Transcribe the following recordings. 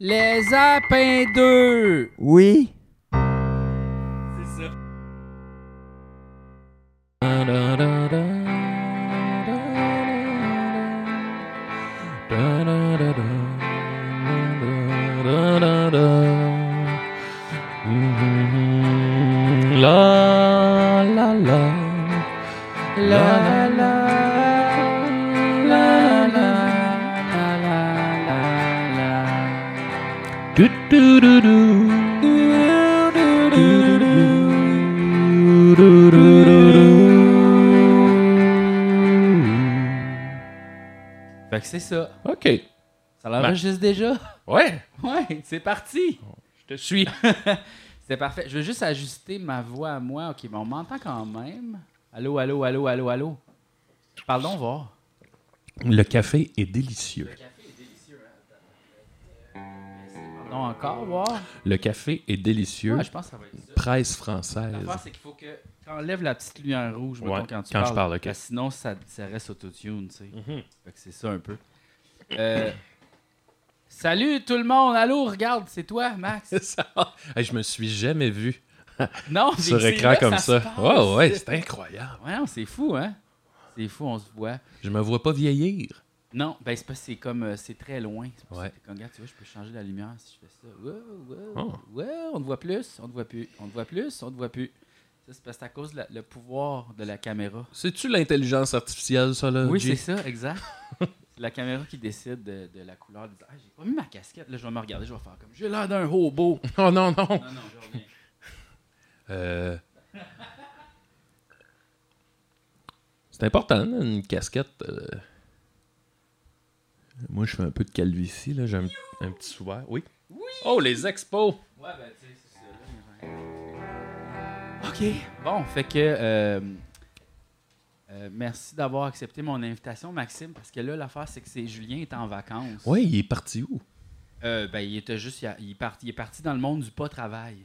Les Apins 2! Oui. Ça l'enregistre déjà? Ouais, Ouais, c'est parti! je te suis. C'est parfait. Je veux juste ajuster ma voix à moi. OK, mais on m'entend quand même. Allô, allô, allô, allô, allô? Parlons voir. Le café est délicieux. café est délicieux. Pardon encore, voir. Le café est délicieux. Ouais, je pense que ça va être ça. Presse française. L'affaire, c'est qu'il faut que. Quand on lève la petite lumière rouge, mettons, Ouais, quand tu quand je parles, parle, ok. parce que sinon, ça, ça reste autotune, tu sais. Mhm. Fait que c'est ça un peu. Euh, salut tout le monde! Allô, regarde, c'est toi, Max? Ça. Hey, je me suis jamais vu Non, sur écran là comme ça. passe. Ouais, ouais, c'est incroyable. Ouais, c'est fou, hein? C'est fou, on se voit. Je me vois pas vieillir. Non, ben c'est que c'est comme euh, c'est très loin. C'est ça Ouais. comme, regarde, tu vois, je peux changer la lumière si je fais ça. Wow, wow, Oh. wow, on te voit plus, on te voit plus, on te voit plus, on te voit plus. C'est parce que à cause de la- le pouvoir de la caméra. C'est-tu l'intelligence artificielle, ça, là? oui, Jay? c'est ça, exact. c'est la caméra qui décide de, de la couleur. Ah, j'ai pas mis ma casquette. Là, je vais me regarder, je vais faire comme, j'ai l'air d'un hobo. Oh non, non. non, non, je reviens. Euh, C'est important, là, une casquette. euh. Moi, je fais un peu de calvitie, là. J'ai un, un petit souverain. Oui. Oh, les expos! Ouais, ben, tu sais, OK. Bon, fait que. euh, euh, merci d'avoir accepté mon invitation, Maxime, parce que là, l'affaire, c'est que c'est Julien est en vacances. Oui, il est parti où? Euh, ben, il était juste. Il, a- il est parti, il est parti dans le monde du pas-travail.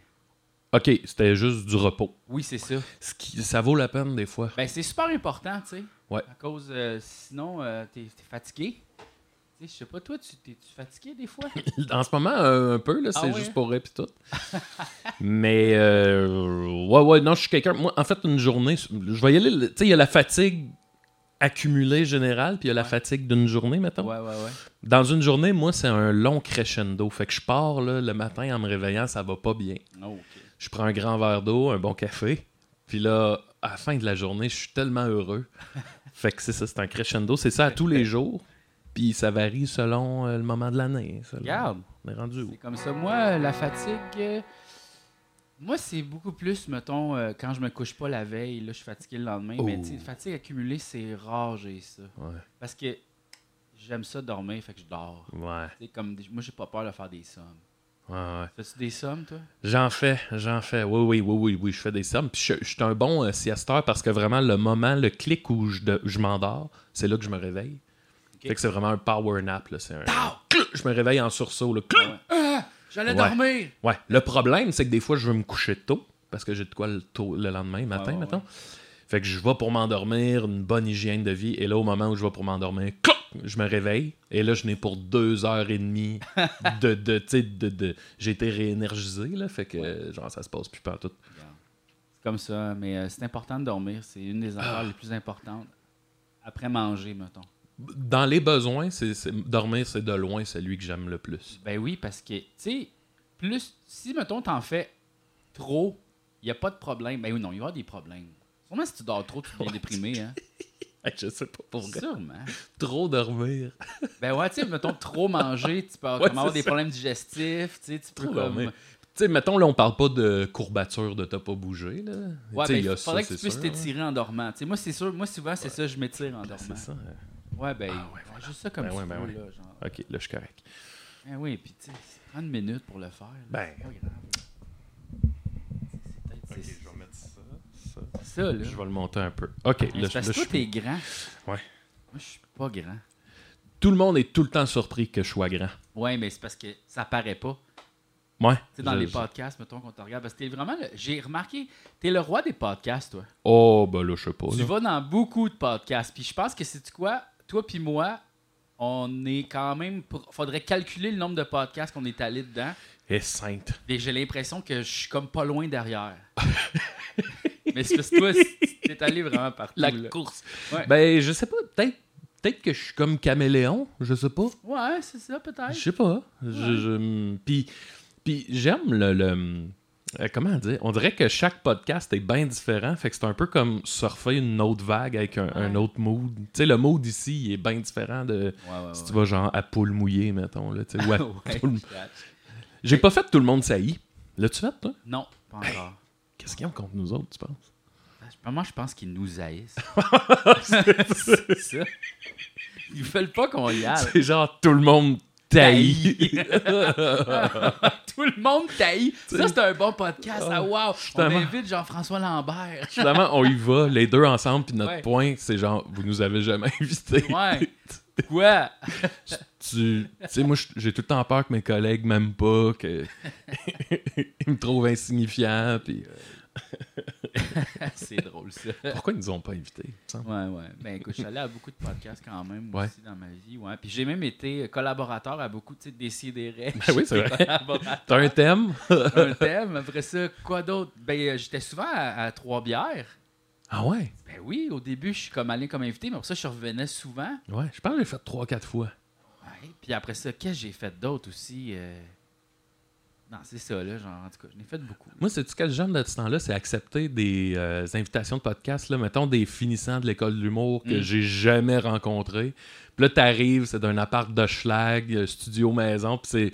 OK, c'était juste du repos. Oui, c'est ça. Ce qui, ça vaut la peine, des fois. Ben, c'est super important, tu sais. Ouais. À cause. euh, sinon, euh, t'es t'es fatigué. Je sais pas, toi, tu t'es-tu fatigué des fois? En ce moment, un, un peu, là, c'est Ah ouais? juste pour rire pis tout. Mais, euh, ouais, ouais, non, je suis quelqu'un. Moi, en fait, une journée, je vais y aller. Tu sais, il y a la fatigue accumulée générale, puis il y a la fatigue d'une journée, mettons. ouais, ouais, ouais. Dans une journée, moi, c'est un long crescendo. Fait que je pars là, le matin en me réveillant, ça va pas bien. Oh. Je prends un grand verre d'eau, un bon café. Puis là, à la fin de la journée, je suis tellement heureux. fait que c'est ça, c'est un crescendo. C'est ça à tous les jours. Puis ça varie selon euh, le moment de l'année. Regarde. On est rendu où? C'est comme ça. Moi, la fatigue, euh, moi, c'est beaucoup plus, mettons, euh, quand je me couche pas la veille, là, je suis fatigué le lendemain. Mais, Oh. tu sais, fatigue accumulée, c'est rare, j'ai ça. Ouais. Parce que j'aime ça dormir, fait que je dors. Ouais. Comme, moi, j'ai pas peur de faire des sommes. Ouais, ouais. Fais-tu des sommes, toi? J'en fais, j'en fais. Oui, oui, oui, oui, oui, je fais des sommes. Puis je, je suis un bon euh, siesteur parce que vraiment, le moment, le clic où je, de- je m'endors, c'est là que je me réveille. Fait que c'est vraiment un power nap. Là. C'est un... Je me réveille en sursaut. Là. Ah! J'allais Ouais. dormir! Ouais. Le problème, c'est que des fois, je veux me coucher tôt parce que j'ai de quoi le, tôt, le lendemain matin, mettons. Fait que je vais pour m'endormir, une bonne hygiène de vie. Et là, au moment où je vais pour m'endormir, je me réveille. Et là, je n'ai pour deux heures et demie de. de, sais, de, de- J'ai été réénergisé, là. Fait que, genre, ça se passe plus partout. C'est comme ça, mais euh, c'est important de dormir. C'est une des affaires les plus importantes. Après manger, mettons. Dans les besoins, c'est c'est- dormir, c'est de loin celui que j'aime le plus. Ben oui, parce que, tu sais, plus, si, mettons, t'en fais trop, il n'y a pas de problème. Ben oui, non, il va y avoir des problèmes. Sûrement, si tu dors trop, tu deviens déprimé, hein. Je sais pas pour vrai. Sûrement. Trop dormir. Ben ouais, tu sais, mettons, trop manger, tu peux avoir, Ouais, des ça. problèmes digestifs, tu sais, tu peux Trop comme... dormir. Tu sais, mettons, là, on parle pas de courbature de t'as pas bougé, là. Ouais, ben, il faudrait ça, que tu puisses sûr, t'étirer en dormant. Tu sais, moi, c'est sûr, moi, souvent, c'est ça, je m'étire en hein. dormant. C'est ça. Ouais, ben, Ah ouais, ouais, voilà. juste ça comme Ben ouais, ben ouais. là, genre. Ok, là, je suis correct. Ben oui, puis tu sais, prends une minute pour le faire. là, Ben. c'est pas grave. C'est peut-être c'est vais mettre ça, ça. ça, là. Je vais le monter un peu. Ok, Mais là, je- parce que je toi, t'es grand. Ouais. Moi, je suis pas grand. Tout le monde est tout le temps surpris que je sois grand. Ouais, mais c'est parce que ça paraît pas. Ouais. Tu sais, dans je- les je- podcasts, mettons qu'on te regarde. Parce que t'es vraiment. le- J'ai remarqué, t'es le roi des podcasts, toi. Oh, ben là, je sais pas. Tu là. vas dans beaucoup de podcasts. Puis je pense que c'est quoi, toi puis moi, on est quand même. Pour... Faudrait calculer le nombre de podcasts qu'on est allé dedans. Et sainte. Et j'ai l'impression que je suis comme pas loin derrière. Mais c'est parce que toi, t'es allé vraiment partout. La là. course. Ouais. Ben, je sais pas. Peut-être peut-être que je suis comme caméléon. Je sais pas. Ouais, c'est ça, peut-être. Je sais pas. Je, je- puis, puis j'aime le, le- euh, Comment dire? On dirait que chaque podcast est bien différent. Fait que c'est un peu comme surfer une autre vague avec un, autre mood. Tu sais, le mood ici, il est bien différent de Ouais, ouais, si tu vas genre à poule mouillée, mettons. Là, ou à. J'ai pas fait tout le monde saillit. L'as-tu fait, toi? Non, pas encore. Qu'est-ce qu'ils ont contre nous autres, tu penses? Moi, je pense qu'ils nous haïssent. c'est ça. Ils veulent pas qu'on y aille. C'est genre tout le monde taillit. Tout le monde taillit. Ça, c'est un bon podcast. Ah, wow. On Justement. invite Jean-François Lambert. Finalement, on y va, les deux ensemble, puis notre Ouais. point, c'est genre, vous nous avez jamais invités. Ouais. Quoi? Tu sais, moi, j'ai tout le temps peur que mes collègues m'aiment pas, que ils me trouvent insignifiant, puis euh, c'est drôle, ça. pourquoi ils nous ont pas invités? Ouais, ouais. Ben écoute, je suis allé à beaucoup de podcasts quand même Ouais. aussi dans ma vie. Ouais. Puis j'ai même été collaborateur à beaucoup, sais, décidérés. Ben oui, c'est vrai. T'as un thème? un thème. Après ça, quoi d'autre? Ben, euh, j'étais souvent à, à Trois-Bières. Ah ouais? Ben oui, au début, je suis comme allé comme invité, mais après ça, je revenais souvent. Ouais, je pense que j'ai fait 3-4 fois. Ouais. Puis après ça, qu'est-ce que j'ai fait d'autre aussi? euh? Non, c'est ça, là. Genre, en tout cas, j'en ai fait beaucoup. Moi, c'est ce que j'aime de ce temps-là, c'est accepter des euh, invitations de podcast, là, mettons des finissants de l'école de l'humour que Mm. j'ai jamais rencontrés. Puis là, t'arrives, c'est d'un appart de schlag, euh, studio maison, puis c'est...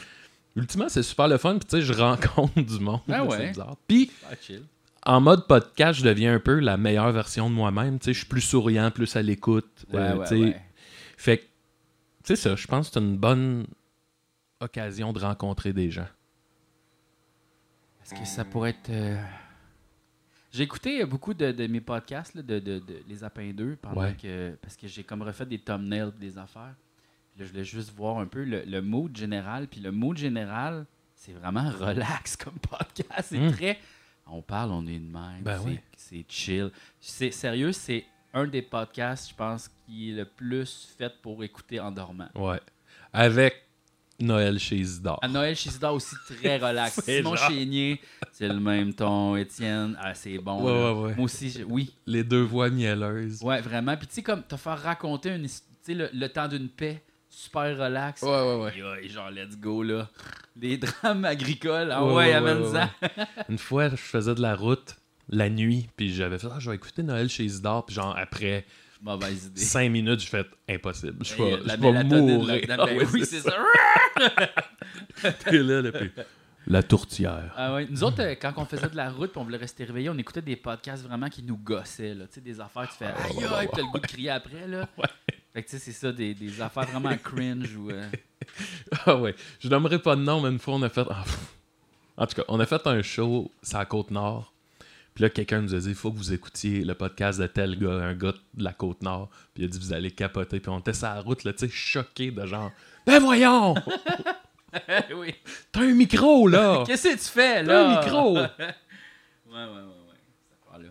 Ultimement, c'est super le fun, puis tu sais, je rencontre du monde. Là, ouais. C'est bizarre. Puis, Ah, chill. en mode podcast, je deviens un peu la meilleure version de moi-même. Tu sais, je suis plus souriant, plus à l'écoute. Ouais, euh, ouais, tu sais. ouais. Fait que, c'est ça, je pense que c'est une bonne occasion de rencontrer des gens. Est-ce que ça pourrait être. euh, J'ai écouté beaucoup de, de mes podcasts, là, de, de- de Les Apins 2, pendant Ouais. que... parce que j'ai comme refait des thumbnails des affaires. Puis là, je voulais juste voir un peu le, le mood général. Puis le mood général, c'est vraiment relax comme podcast. C'est Mm. très. On parle, on est de même. Ben c'est, oui. c'est chill. C'est sérieux, c'est un des podcasts, je pense, qui est le plus fait pour écouter en dormant. Ouais. Avec Noël chez Isidore. À Noël chez Isidore aussi très relax. Simon Chénier, c'est le même ton. Étienne, ah, c'est bon. Ouais, ouais, ouais. Moi aussi, je- oui. Les deux voix mielleuses. Ouais, vraiment. Puis tu sais, comme te faire raconter une, le, le temps d'une paix, super relax. Ouais, ouais, ouais. Aïe, genre, let's go, là. Les drames agricoles, ah Ouais, ouais, ouais, amène ouais, ça. Une fois, je faisais de la route la nuit, puis j'avais fait, ah, je vais écouter Noël chez Isidore, puis genre, après Mauvaise idée. cinq minutes, je fais, impossible, je vais, la je mourir. là-dedans. Ben Ah ouais, oui, c'est ça. Puis là, là, puis la tourtière. Ah ouais. Nous autres, euh, quand on faisait de la route puis on voulait rester réveillés, on écoutait des podcasts vraiment qui nous gossaient. Là. Tu sais, des affaires, tu fais aïe aïe, puis t'as le goût de crier après. Là. Fait que tu sais, c'est ça, des, des affaires vraiment cringe ou. euh, Ah ouais. Je nommerai pas de nom, mais une fois, on a fait. en tout cas, on a fait un show sur la côte nord. Puis là, quelqu'un nous a dit il faut que vous écoutiez le podcast de tel gars, un gars de la côte nord. Puis il a dit vous allez capoter. Puis on était sur la route, là, tu sais, choqués de genre Ben voyons oui. T'as un micro, là Qu'est-ce que tu fais T'as là? un micro Ouais, ouais, ouais.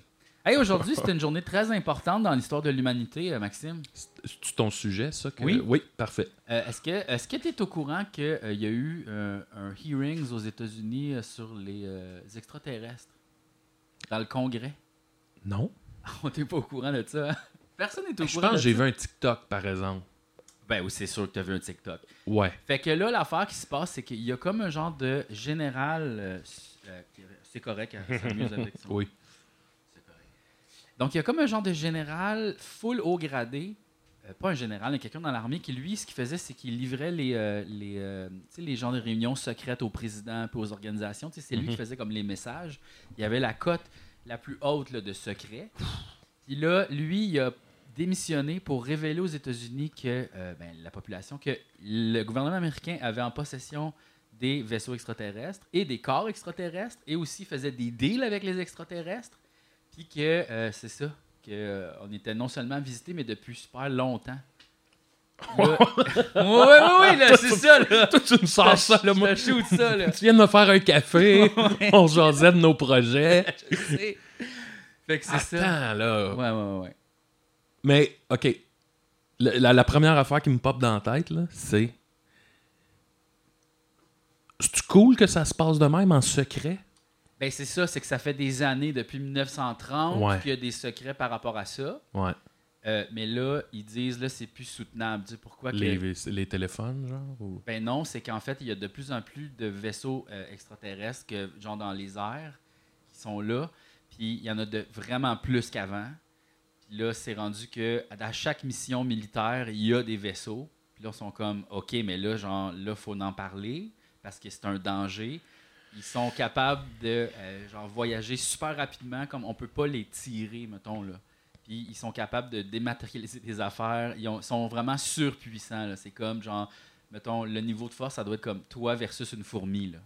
Hey, aujourd'hui, c'est une journée très importante dans l'histoire de l'humanité, euh, Maxime. C'est ton sujet, ça que- Oui. Oui, parfait. Euh, est-ce que est-ce que tu es au courant qu'il y a eu euh, un hearings aux États-Unis euh, sur les euh, extraterrestres? Dans le Congrès? Non. On n'est pas au courant de ça. hein? Personne n'est au Je courant. pense que j'ai vu un TikTok, par exemple. Ben oui, c'est sûr que tu as vu un TikTok. Ouais. Fait que là, l'affaire qui se passe, c'est qu'il y a comme un genre de général. euh, euh, c'est correct, elle s'amuse avec son- Oui. C'est correct. Donc, il y a comme un genre de général full haut gradé. Euh, pas un général, mais quelqu'un dans l'armée qui, lui, ce qu'il faisait, c'est qu'il livrait les, euh, les, euh, les genres de réunions secrètes au président et aux organisations. C'est lui Mhm. qui faisait comme les messages. Il y avait la cote la plus haute là, de secret. Puis là, lui, il a démissionné pour révéler aux États-Unis que euh, ben, la population, que le gouvernement américain avait en possession des vaisseaux extraterrestres et des corps extraterrestres et aussi faisait des deals avec les extraterrestres. Puis que c'est ça, qu'on était non seulement visité, mais depuis super longtemps. oui, oui, oui, là, c'est ça, là. Toi, tu me sors ça, là, moi. Shoot ça, là. Tu viens de me faire un café, on jasait de nos projets. Je sais. Fait que c'est ça. Attends, là. Ouais, ouais, ouais. Mais, OK. La, la- la première affaire qui me pop dans la tête, là, c'est. C'est cool que ça se passe de même en secret? Ben, c'est ça, c'est que ça fait des années, depuis 1930, Ouais. qu'il y a des secrets par rapport à ça. Ouais. Euh, mais là, ils disent, là, c'est plus soutenable. Tu sais pourquoi que- Les, les téléphones, genre? ou- Ben non, c'est qu'en fait, il y a de plus en plus de vaisseaux euh, extraterrestres, que, genre dans les airs, qui sont là. Puis il y en a de vraiment plus qu'avant. Puis là, c'est rendu que à chaque mission militaire, il y a des vaisseaux. Puis là, ils sont comme, OK, mais là, genre, là, faut en parler parce que c'est un danger. Ils sont capables de euh, genre, voyager super rapidement, comme on peut pas les tirer, mettons, là. Puis ils sont capables de dématérialiser des affaires. Ils ont- sont vraiment surpuissants, là. C'est comme, genre, mettons, le niveau de force, ça doit être comme toi versus une fourmi, là.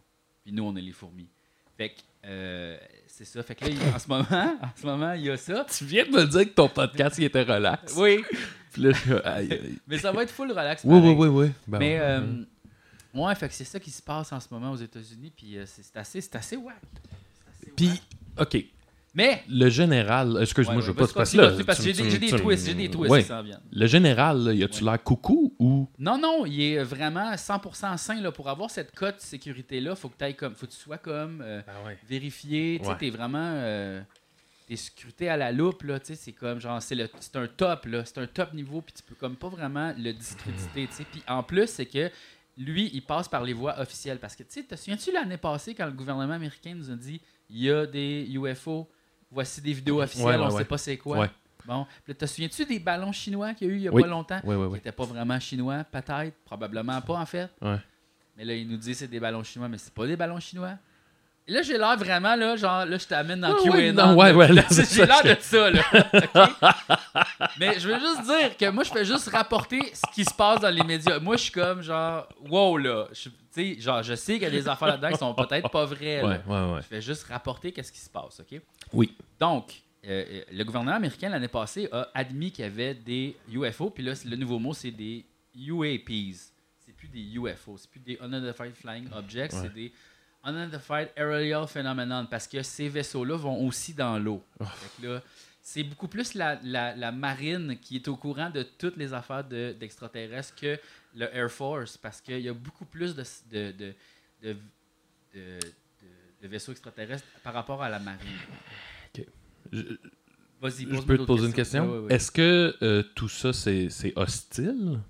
Puis nous, on est les fourmis. Fait que, euh, c'est ça. Fait que là, en ce moment, en ce moment, il y a ça. Tu viens de me dire que ton podcast il était relax. Oui, Puis là, je- aïe, aïe. mais ça va être full relax. Oui, oui, pareil. oui, oui. Ben Mais, euh, ouais, fait que c'est ça qui se passe en ce moment aux États-Unis. Puis euh, c'est assez, c'est assez assez Puis. OK. mais. Le général, excuse-moi, Ouais, je ouais, veux pas vas-y, se passer continue, là. continue, parce que tu- j'ai des, tu- j'ai des tu- twists, j'ai des twists Ouais. qui s'en viennent. Le général, là, y a-tu Ouais. l'air coucou ou? Non, non, il est vraiment 100% sain. Là. Pour avoir cette cote de sécurité-là, faut que, t'ailles comme, faut que tu sois comme euh, vérifié. Tu sais, Ouais. t'es vraiment. Euh, t'es scruté à la loupe. Là, tu sais, c'est comme genre, c'est, le, c'est un top. Là, c'est un top niveau. Puis tu peux comme pas vraiment le discréditer. tu sais. Puis en plus, c'est que lui, il passe par les voies officielles. Parce que, tu sais, te souviens-tu l'année passée quand le gouvernement américain nous a dit il y a des UFO, voici des vidéos officielles, Ouais, ouais, on ouais. sait pas c'est quoi. Ouais. Bon, te souviens-tu des ballons chinois qu'il y a eu il y a Oui. pas longtemps? Oui, oui, qui n'étaient pas vraiment chinois, peut-être, probablement pas en fait. Ouais. Mais là, il nous dit c'est des ballons chinois, mais c'est pas des ballons chinois. Là, j'ai l'air vraiment, là, genre, là, je t'amène dans Ah le ouais, QA. non, ouais, ouais, là, c'est J'ai l'air de ça, là. Mais je veux juste dire que moi, je fais juste rapporter ce qui se passe dans les médias. Moi, je suis comme, genre, wow, là. Je- Tu sais, genre, je sais qu'il y a des affaires là-dedans qui sont peut-être pas vraies. là. Ouais, ouais, ouais. Je fais juste rapporter qu'est-ce qui se passe, OK? Oui. Donc, euh, euh, le gouvernement américain, l'année passée, a admis qu'il y avait des UFO. Puis là, le nouveau mot, c'est des UAPs. C'est plus des UFO. C'est plus des Unidentified Flying Objects. Ouais. C'est des Unidentified Aerial Phenomenon. Parce que ces vaisseaux-là vont aussi dans l'eau. Oh. C'est beaucoup plus la, la- la marine qui est au courant de toutes les affaires de- d'extraterrestres que le Air Force. Parce qu'il y a beaucoup plus de, vaisseaux extraterrestres par rapport à la marine. Je, Vas-y, je peux te poser une question? Est-ce que euh, tout ça, c'est hostile?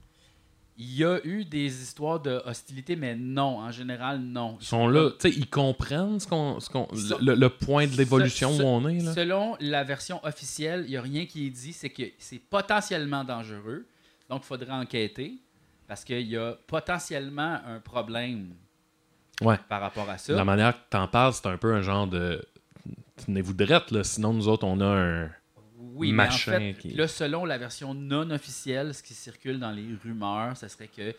Il y a eu des histoires de hostilité, mais non, en général, non. Ils sont là, tu sais, ils comprennent ce qu'on, ce qu'on, le, le point de l'évolution Ce- où on est, là? Selon la version officielle, il n'y a rien qui est dit, c'est que c'est potentiellement dangereux. Donc, il faudrait enquêter parce qu'il y a potentiellement un problème Ouais. par rapport à ça. La manière que t'en parles, c'est un peu un genre de... Tenez-vous drette, là, sinon nous autres, on a un... Oui, mais machin en fait, qui- là, selon la version non officielle, ce qui circule dans les rumeurs, ce serait que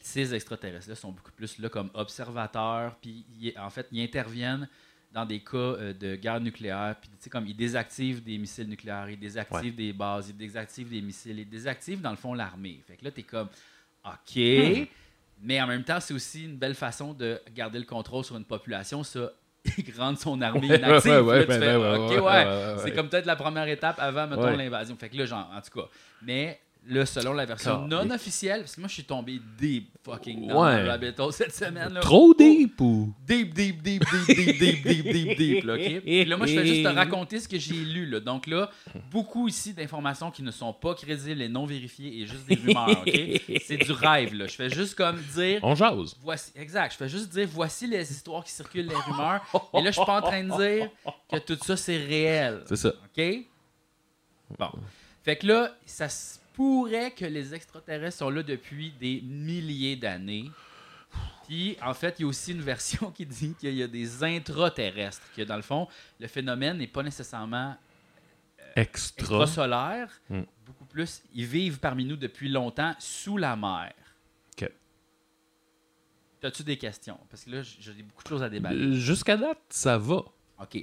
ces extraterrestres-là sont beaucoup plus là comme observateurs, puis en fait, ils interviennent dans des cas euh, de guerre nucléaire, puis tu sais, comme ils désactivent des missiles nucléaires, ils désactivent des bases, ils désactivent des missiles, ils désactivent dans le fond l'armée. Fait que là, tu es comme, OK, Hmm. mais en même temps, c'est aussi une belle façon de garder le contrôle sur une population, ça, rendre son armée Ouais, inactive. ouais, ouais, fais, ouais, OK, ouais, c'est comme peut-être la première étape avant, mettons, l'invasion. Fait que là, genre, en tout cas. Mais là, selon la version Car- non officielle, parce que moi, je suis tombé deep fucking dans Ouais. le rabbit hole cette semaine. Là. Trop deep ou... Deep, deep, deep, deep, deep, deep, deep, deep, deep, là, OK? Puis là, moi, je fais juste te raconter ce que j'ai lu, là. Donc là, beaucoup ici d'informations qui ne sont pas crédibles et non vérifiées et juste des rumeurs, OK? C'est du rêve, là. Je fais juste comme dire... On jase. Voici, exact. Je fais juste dire voici les histoires qui circulent, les rumeurs. Et là, je suis pas en train de dire que tout ça, c'est réel. C'est ça. OK? Bon. Fait que là, ça se pourrait que les extraterrestres sont là depuis des milliers d'années. Puis, en fait, il y a aussi une version qui dit qu'il y a des intraterrestres. Que dans le fond, le phénomène n'est pas nécessairement Extra. extrasolaire. Hmm. Beaucoup plus, ils vivent parmi nous depuis longtemps sous la mer. OK. As-tu des questions? Parce que là, j'ai beaucoup de choses à débattre. Euh, Jusqu'à date, ça va. OK.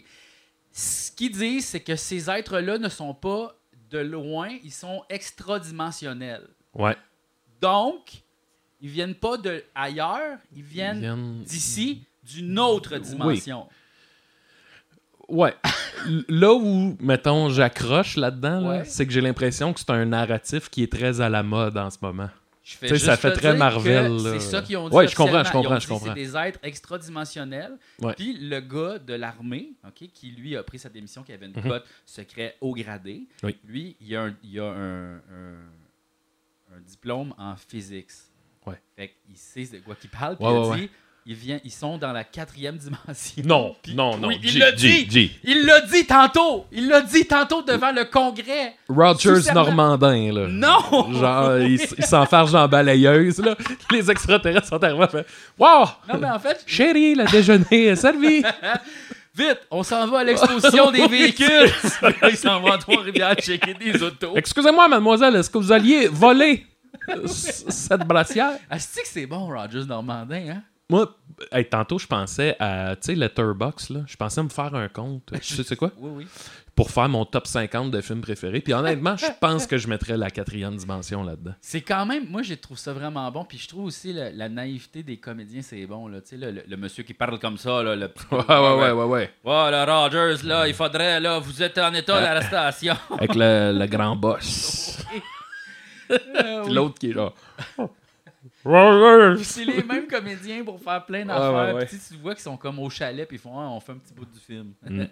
Ce qu'ils disent, c'est que ces êtres-là ne sont pas de loin, ils sont extradimensionnels. Ouais. Donc, ils viennent pas de ailleurs, ils viennent d'ici, d'une autre dimension. Ouais. l- là où, mettons, j'accroche là-dedans, là, Ouais. c'est que j'ai l'impression que c'est un narratif qui est très à la mode en ce moment. Je fais ça fait très Marvel. C'est ça qu'ils ont dit. Ouais, je comprends, je comprends, je comprends. C'est des êtres extradimensionnels. Ouais. Puis le gars de l'armée, ok, qui lui a pris sa démission, qui avait une Mhm. cote secret haut gradé, Oui. lui, il a un, il a un, un- un diplôme en physique. Ouais. Fait qu'il sait de quoi qu'il parle. Puis Ouais, il a dit, il vient, ils sont dans la quatrième dimension. Non, Puis- non, non. Oui, il G, l'a G, dit. G. Il l'a dit tantôt. Il l'a dit tantôt devant le Congrès. Rogers. Normandin, là. Non! Genre, il, il s'enfarge dans la balayeuse, là. Les extraterrestres sont arrivés, fait Wow! Non, mais en fait, Chérie, le déjeuner est servi! Vite, on s'en va à l'exposition des véhicules. Ils s'en vont à Trois-Rivières checker des autos. Excusez-moi, mademoiselle, est-ce que vous alliez voler euh, cette brassière? Ah, c'est que c'est bon, Rogers Normandin, hein? Moi, hey, tantôt, je pensais à, tu sais, Letterboxd, là. Je pensais me faire un compte. Tu sais, c'est quoi? Oui, oui. Pour faire mon top 50 de films préférés. Puis honnêtement, je pense que je mettrais la quatrième dimension là-dedans. C'est quand même, moi, je trouve ça vraiment bon. Puis je trouve aussi la, la naïveté des comédiens, c'est bon, là. Tu sais, le, le- le monsieur qui parle comme ça, là, le Ouais, ouais, ouais, ouais, ouais. Ouais, là, Rogers, là, il faudrait, là, vous êtes en état d'arrestation. Avec le, le grand boss. Puis l'autre qui est là. C'est les mêmes comédiens pour faire plein d'affaires. ouais, tu vois qu'ils sont comme au chalet, puis ils font, Ah, on fait un petit bout du film. Mm.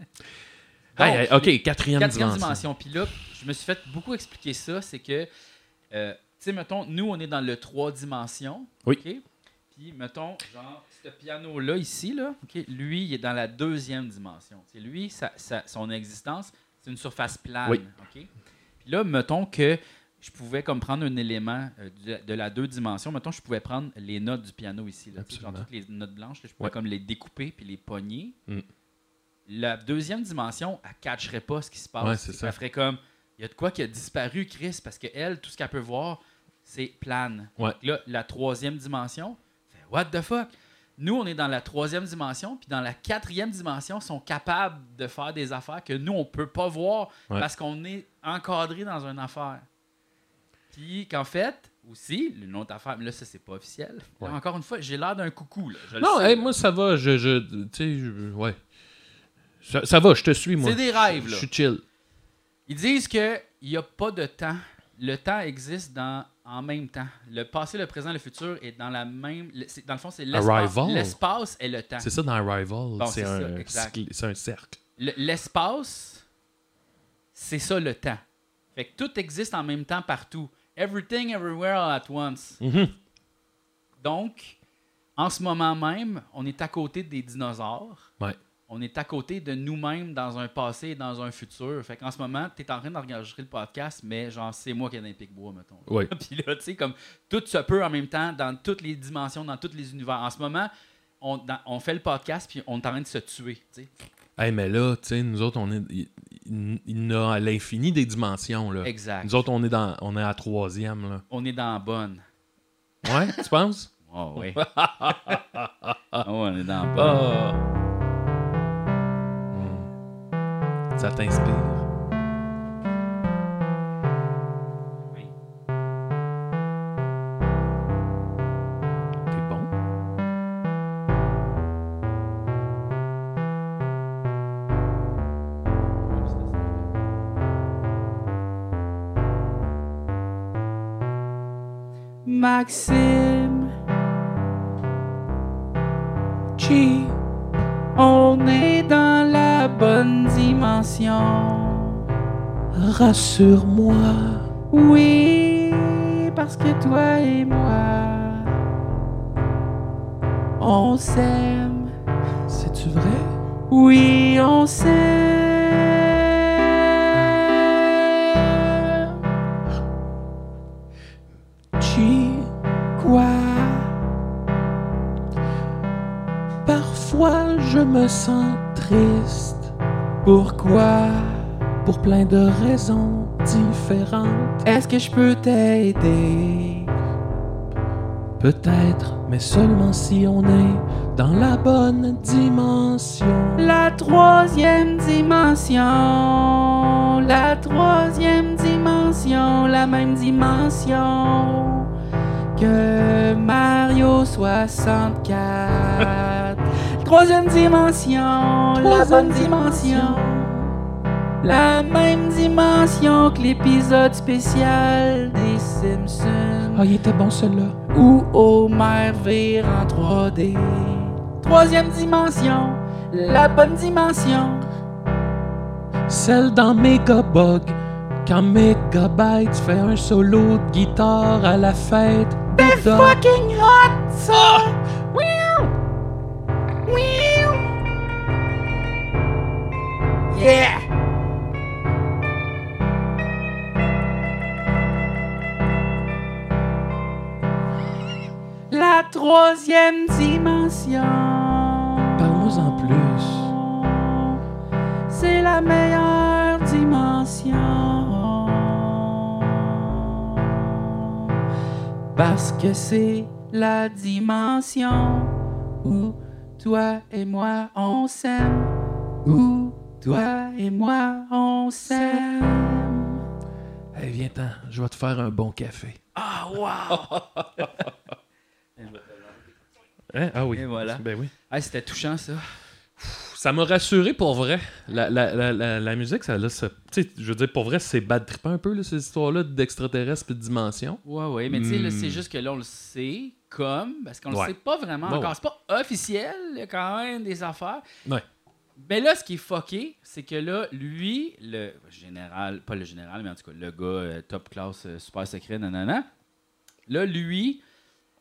Donc, Hey, hey, ok, quatrième, Quatrième dimension. dimension. Puis là, je me suis fait beaucoup expliquer ça. C'est que, euh, tu sais, mettons, nous, on est dans le trois dimensions. Oui. OK? Puis, mettons, genre, ce piano-là, ici, là, OK, lui, il est dans la deuxième dimension. Tu sais, lui, sa- sa- son existence, c'est une surface plane. Oui. OK? Puis là, mettons que je pouvais comme prendre un élément euh, de, de la deux dimensions. Mettons, je pouvais prendre les notes du piano ici. Là, genre toutes les notes blanches, là, je pouvais Ouais. comme les découper puis les pogner. Mm. La deuxième dimension, elle ne catcherait pas ce qui se passe. Ouais, ça. Elle ferait comme, il y a de quoi qui a disparu, Chris, parce que elle, tout ce qu'elle peut voir, c'est plane. Ouais. Là, la troisième dimension, fait, what the fuck? Nous, on est dans la troisième dimension, puis dans la quatrième dimension, ils sont capables de faire des affaires que nous, on peut pas voir parce qu'on est encadré dans une affaire. Puis qu'en fait, aussi, une autre affaire, mais là, ça, c'est pas officiel. Là, encore une fois, j'ai l'air d'un coucou. Là. Je le Non, sais, hey, là. moi, ça va. Je, je, tu sais, je- ouais. Ça, ça va, je te suis, moi. C'est des rêves, Je là. suis chill. Ils disent qu'il n'y a pas de temps. Le temps existe dans, en même temps. Le passé, le présent, le futur est dans la même. le- Dans le fond, c'est l'espace. L'espace est le temps. C'est ça dans Arrival. Bon, c'est ça, un, cercle. Le- L'espace, c'est ça le temps. Fait que tout existe en même temps partout. Everything, everywhere, all at once. Mhm. Donc, en ce moment même, on est à côté des dinosaures. Ouais. On est à côté de nous-mêmes dans un passé et dans un futur. Fait qu'en ce moment, tu es en train d'enregistrer le podcast, mais genre, c'est moi qui ai dans les pics-bois, mettons. Ouais. Puis là, tu sais, comme tout se peut en même temps, dans toutes les dimensions, dans tous les univers. En ce moment, on, dans- on fait le podcast, puis on est en train de se tuer. tu sais. Hey, mais là, tu sais, nous autres, on est. Il, y a à l'infini des dimensions, là. Exact. Nous autres, on est, dans, on est à la troisième, là. On est dans la bonne. Ouais, tu penses? Oh, oui. oh, on est dans la bonne. Ah. Hmm. Ça t'inspire? Maxime. Chi. On est dans la bonne dimension. Rassure-moi. Oui, parce que toi et moi, on s'aime. C'est-tu vrai? Oui, on s'aime. Parfois, je me sens triste? Pourquoi? Pour plein de raisons différentes. Est-ce que je peux t'aider? Peut-être, mais seulement si on est dans la bonne dimension. La troisième dimension, la troisième dimension, la même dimension que Mario 64. Troisième dimension, la bonne dimension. La même dimension que l'épisode spécial des Simpsons. Ah, il était bon celui-là. Où Homer vire en 3D. Troisième dimension, la bonne dimension. Celle dans Megabug. Quand Megabyte fait un solo de guitare à la fête. Dogs. fucking hot, ça! Yeah! La troisième dimension. Parle-moi en plus. C'est la meilleure dimension. Parce que c'est la dimension où toi et moi on s'aime. Où toi et moi on s'aime. Hey, viens-t'en, je vais te faire un bon café. Ah, wow! Hein? Ah oui. Et voilà. Ben oui. C'était touchant ça. Ça m'a rassuré pour vrai. La, la, la, la, la musique, ça, là, ça, tu sais, je veux dire, pour vrai, c'est bad trippant un peu, là, ces histoires-là d'extraterrestres et de dimensions. Ouais, ouais, mais tu sais, là, Hmm. c'est juste que là, on le sait comme, parce qu'on Ouais. le sait pas vraiment Ouais, encore. ouais. C'est pas officiel, il y a quand même des affaires. Mais là, ce qui est fucké, c'est que là, lui, le général, pas le général, mais en tout cas, le gars euh, top class, euh, super secret, nanana, là, lui,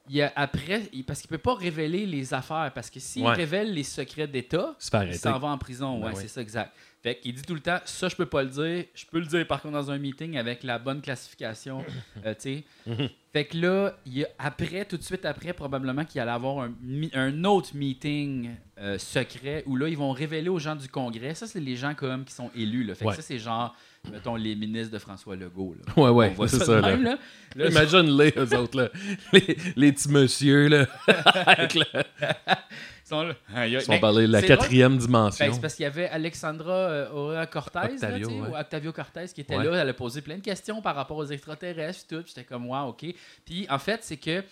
il a, après, il- parce qu'il peut pas révéler les affaires, parce que s'il Ouais. révèle les secrets d'État, il s'en va en prison, Ben ouais, oui. c'est ça, exact. Fait qu'il dit tout le temps, ça, je peux pas le dire. Je peux le dire, par contre, dans un meeting avec la bonne classification, euh, tu sais. Fait que là, il y a après, tout de suite après, probablement qu'il allait avoir un, un autre meeting euh, secret où là, ils vont révéler aux gens du Congrès. Ça, c'est les gens comme qui sont élus, là. Fait Ouais. que ça, c'est genre, mettons, les ministres de François Legault, là. Ouais, ouais, c'est ça, même, là. Là, Imagine-les, eux autres, là. Les, les petits monsieur, là. Avec le- ils sont là. Ils sont ben, parlé de la quatrième Ben, dimension. c'est parce qu'il y avait Alexandra euh, Cortez, Octavio, là, ouais. ou Octavio Cortez, qui était Ouais. là. Elle a posé plein de questions par rapport aux extraterrestres tout. J'étais comme, wow, OK. Puis en fait, c'est que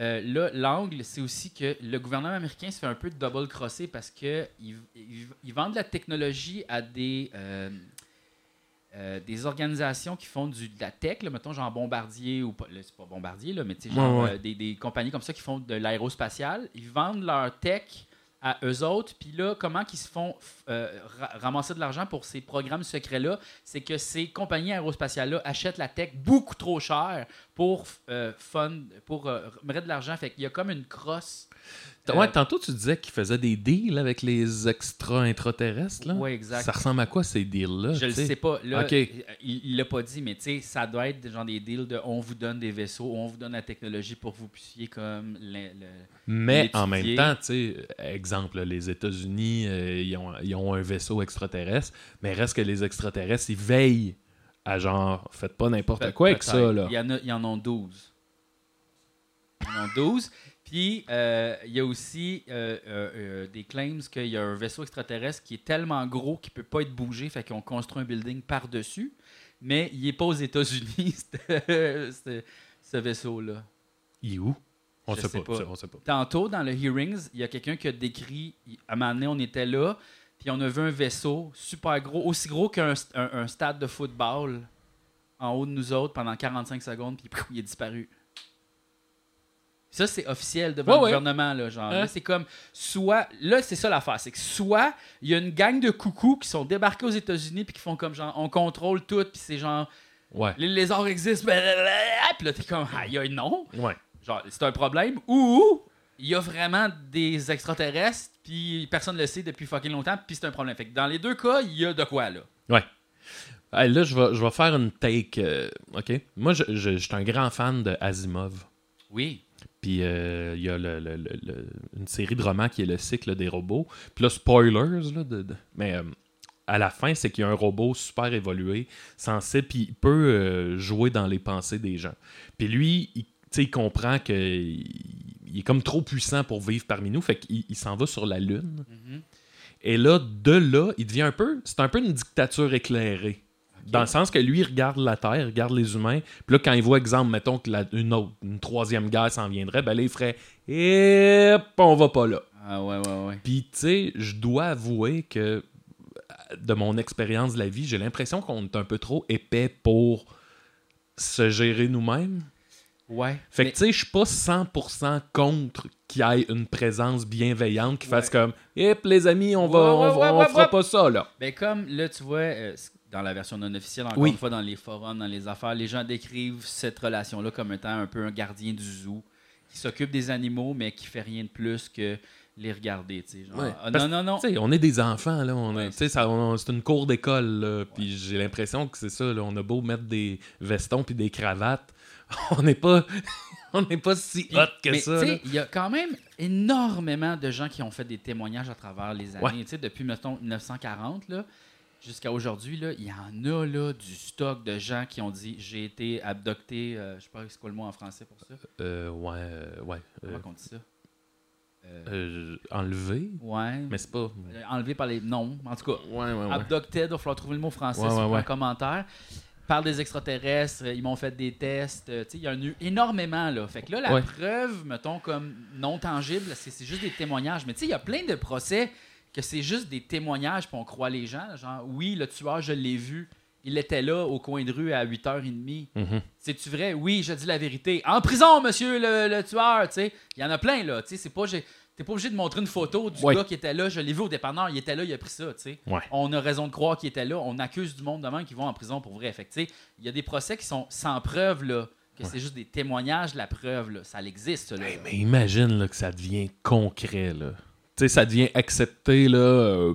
euh, là, l'angle, c'est aussi que le gouvernement américain se fait un peu double-crosser parce que ils, ils- ils vendent la technologie à des. euh, euh, des organisations qui font du, de la tech, là, mettons genre Bombardier ou pas, c'est pas Bombardier, là, mais tu sais, genre Ouais, ouais. euh, des, des compagnies comme ça qui font de l'aérospatial, ils vendent leur tech à eux autres, puis là, comment qu'ils se font euh, ra- ramasser de l'argent pour ces programmes secrets-là, c'est que ces compagnies aérospatiales-là achètent la tech beaucoup trop cher pour euh, fund, pour euh, mettre de l'argent, fait qu'il y a comme une crosse. euh, Ouais, tantôt, tu disais qu'ils faisaient des deals avec les extra intraterrestres, là. Ouais, exact. Ça ressemble à quoi, ces deals-là? Je le tu sais? pas. Là, il il l'a pas dit, mais tu sais, ça doit être genre des deals de on vous donne des vaisseaux, on vous donne la technologie pour que vous puissiez comme le- le- Mais en même temps, tu sais, exemple, les États-Unis, euh, ils, ont, ils ont un vaisseau extraterrestre, mais reste que les extraterrestres, ils veillent à genre, faites pas n'importe quoi avec ça, là. Il y en a, ils en ont 12. Ils en ont 12. Puis, euh, il y a aussi euh, euh, des claims qu'il y a un vaisseau extraterrestre qui est tellement gros qu'il peut pas être bougé, fait qu'on construit un building par-dessus. Mais il est pas aux États-Unis, ce- vaisseau-là. Il est où? On Je sait sais pas, pas. on sait pas. Tantôt, dans le hearings, il y a quelqu'un qui a décrit, à un moment donné, on était là, puis on a vu un vaisseau super gros, aussi gros qu'un un, un stade de football en haut de nous autres pendant 45 secondes, puis il est disparu. Ça, c'est officiel devant Ouais, le ouais. gouvernement. Là, genre. Hein? Là, c'est comme, soit, là, c'est ça l'affaire, c'est que soit il y a une gang de coucous qui sont débarqués aux États-Unis, puis qui font comme genre, on contrôle tout, puis c'est genre, Ouais, les lézards existent, blablabla, puis là, t'es comme, aïe, aïe, non ouais. genre c'est un problème ou il y a vraiment des extraterrestres puis personne ne le sait depuis fucking longtemps puis c'est un problème. Fait que dans les deux cas, il y a de quoi là. Hey, là, je vais, je vais faire une take, euh, OK? Moi, je, je, je suis un grand fan de Asimov. Oui. Puis euh, il y a le- le- le- le- une série de romans qui est le cycle des robots. Puis là, spoilers, là, de, de- mais euh, à la fin, c'est qu'il y a un robot super évolué, sensible, puis il peut euh, jouer dans les pensées des gens. Puis lui, il, tu sais, il comprend que il, il est comme trop puissant pour vivre parmi nous, fait qu'il il s'en va sur la Lune. Mhm. Et là, de là, il devient un peu... C'est un peu une dictature éclairée. Dans le sens que lui, il regarde la Terre, il regarde les humains. Puis là, quand il voit, exemple, mettons que la- une autre, une troisième guerre s'en viendrait, ben là, il ferait « Et on va pas là. Ah ouais ouais ouais. Puis, tu sais, je dois avouer que de mon expérience de la vie, j'ai l'impression qu'on est un peu trop épais pour se gérer nous-mêmes. Ouais. Fait mais- que tu sais, je suis pas 100% contre qu'il y ait une présence bienveillante qui fasse comme Hip, les amis, on va, Ouais, on, va- fera pas ça, là. Ben comme là, tu vois, euh, dans la version non officielle, encore Oui. une fois, dans les forums, dans les affaires, les gens décrivent cette relation-là comme étant un peu un gardien du zoo qui s'occupe des animaux, mais qui fait rien de plus que les regarder. tu sais, Genre, Ouais. ah, non, non, non. On est des enfants, là. On Ouais. ça- on- c'est une cour d'école, là. Puis j'ai l'impression que c'est ça, là. On a beau mettre des vestons puis des cravates. On n'est pas. on n'est pas si hot que mais, ça. Il y a quand même énormément de gens qui ont fait des témoignages à travers les années. Ouais. Depuis, mettons, 1940 là, jusqu'à aujourd'hui, il y en a là, du stock de gens qui ont dit j'ai été abducté. euh, je sais pas c'est quoi le mot en français pour ça? Euh, ouais, euh, ouais. euh, Comment on dit ça? Euh, enlevé, Ouais. mais c'est pas. Enlevé par les. Non, en tout cas. Ouais, ouais, ouais. Abducted, il va falloir trouver le mot français sur un commentaire. Parle des extraterrestres, ils m'ont fait des tests. euh, tu sais, Il y en a eu énormément. Là. Fait que là, la Ouais. preuve, mettons, comme non tangible, c'est juste des témoignages. Mais tu sais, il y a plein de procès que c'est juste des témoignages, puis on croit les gens. là, Genre, oui, le tueur, je l'ai vu. Il était là au coin de rue à 8h30. Mhm. C'est-tu vrai? Oui, je dis la vérité. En prison, monsieur le, le tueur, tu sais. Il y en a plein, là. Tu sais, c'est pas... T'es pas obligé de montrer une photo du Ouais. gars qui était là. Je l'ai vu au dépanneur. Il était là, il a pris ça, tu sais. Ouais. On a raison de croire qu'il était là. On accuse du monde demain qui vont en prison pour vrai. Fait il y a des procès qui sont sans preuve, là. Que c'est juste des témoignages, la preuve, là. Ça existe, là. Hey, mais imagine là, que ça devient concret, là. Tu sais, ça devient accepté, là. euh,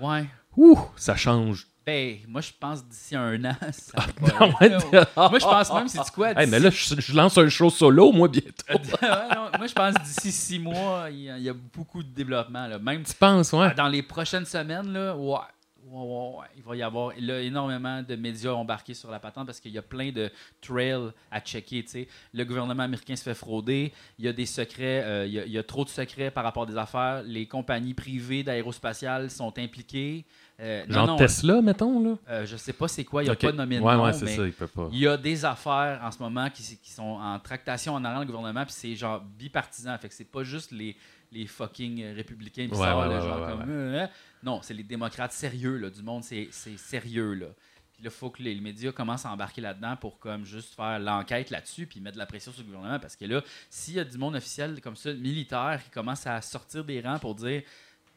Ouais. ouh, ça change. Ben, moi, je pense d'ici un an, ça va Ah ouais, Moi, je pense même, c'est quoi? Hey, mais là, je, je lance un show solo, moi, bientôt. Ouais, non, moi, je pense d'ici six mois, il y, a, il y a beaucoup de développement. Là. Même Tu penses, ouais? dans les prochaines semaines, là, ouais, ouais, il va y avoir là, énormément de médias embarqués sur la patente parce qu'il y a plein de trails à checker. Le gouvernement américain se fait frauder. Il y a des secrets, euh, il, y a, il y a trop de secrets par rapport à des affaires. Les compagnies privées d'aérospatiales sont impliquées. Euh, Genre non, Tesla, mettons, là? euh, je sais pas c'est quoi, il n'y a Ok. pas nommé de Ouais, nom, ouais, c'est mais ça, il peut pas. il y a des affaires en ce moment qui, qui sont en tractation en arrière le gouvernement, puis c'est genre bipartisan. Fait que c'est pas juste les, les fucking républicains qui Ouais, là, genre comme. euh, euh. Non, c'est les démocrates sérieux, là, du monde, c'est c'est sérieux, là. Puis là, il faut que les, les médias commencent à embarquer là-dedans pour comme juste faire l'enquête là-dessus, puis mettre de la pression sur le gouvernement. Parce que là, s'il y a du monde officiel comme ça, militaire, qui commence à sortir des rangs pour dire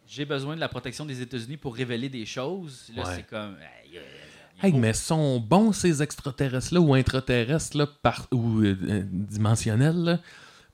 j'ai besoin de la protection des États-Unis pour révéler des choses, là, Ouais. c'est comme. Hey, euh, Hey, mais sont bons ces extraterrestres-là ou intraterrestres là, par, ou euh, dimensionnels là,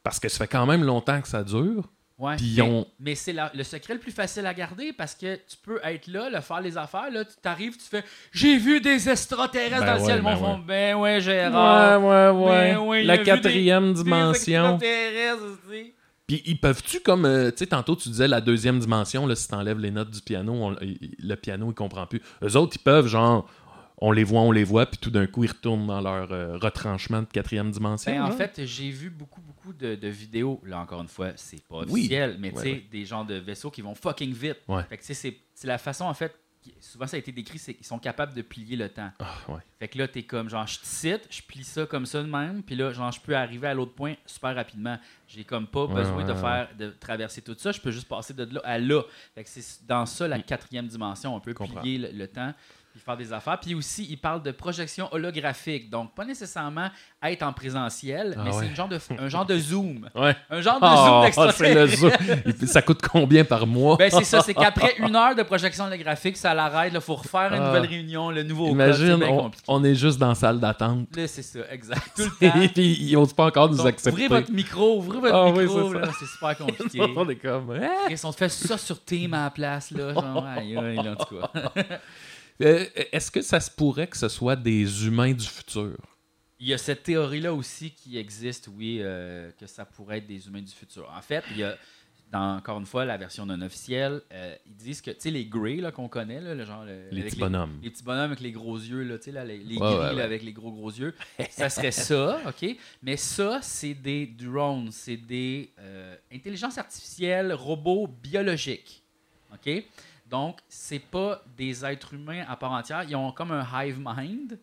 parce que ça fait quand même longtemps que ça dure. Ouais, mais, ont- mais c'est la- le secret le plus facile à garder parce que tu peux être là, le faire les affaires, là, tu t'arrives, tu fais J'ai vu des extraterrestres Ben dans le ouais, ciel. ben Mon fond, ouais. ben ouais, Gérard. ouais, Ben ouais, il La quatrième des- dimension. Des extraterrestres, aussi. Puis ils peuvent-tu, comme, euh, tu sais, tantôt tu disais la deuxième dimension, là, si t'enlèves les notes du piano, on- il- le piano, il comprend plus. Eux autres, ils peuvent, genre, on les voit, on les voit, puis tout d'un coup, ils retournent dans leur euh, retranchement de quatrième dimension. Ben, en fait, j'ai vu beaucoup, beaucoup de, de vidéos. Là, encore une fois, c'est pas Oui. officiel, mais tu sais, ouais. des genres de vaisseaux qui vont fucking vite. Ouais. Fait que tu sais, c'est c'est la façon, en fait, souvent ça a été décrit, c'est qu'ils sont capables de plier le temps. Ah, ouais. Fait que là, t'es comme, genre, je te cite, je plie ça comme ça de même, puis là, genre, je peux arriver à l'autre point super rapidement. J'ai comme pas Ouais, besoin ouais, de faire, de traverser tout ça, je peux juste passer de là à là. Fait que c'est dans ça la quatrième dimension, on peut plier le, le temps, puis faire des affaires. Puis aussi, il parle de projection holographique, donc pas nécessairement être en présentiel, Ah mais c'est ouais. genre de, un genre de zoom. Ouais. Un genre de Ah, zoom zoom. d'extraterrestre. Il- Ça coûte combien par mois? Ben, c'est ça, c'est qu'après une heure de projection holographique, ça l'arrête, il faut refaire une Ah. nouvelle réunion, le nouveau Imagine, on, on est juste dans la salle d'attente. Là, c'est ça, exact. Tout le temps. Et puis, ils n'osent pas encore nous Donc, accepter. ouvrez votre micro, ouvrez votre Ah micro, c'est super compliqué. on est comme... Ah! Ils ont fait ça sur Team à la place, là. Genre, aïe, aïe, là, en tout cas. Euh, Est-ce que ça se pourrait que ce soit des humains du futur? Il y a cette théorie-là aussi qui existe, oui, euh, que ça pourrait être des humains du futur. En fait, il y a, dans, encore une fois, la version non officielle, euh, ils disent que, tu sais, les Grey, là, qu'on connaît, là, le genre... le- Les petits bonhommes. Les petits bonhommes avec les gros yeux, là, tu sais, là, les, les Ouais, gris ouais, là, ouais. avec les gros gros yeux. Ça serait ça, OK? Mais ça, c'est des drones, c'est des euh, intelligences artificielles, robots biologiques, OK? Donc, c'est pas des êtres humains à part entière. Ils ont comme un hive mind.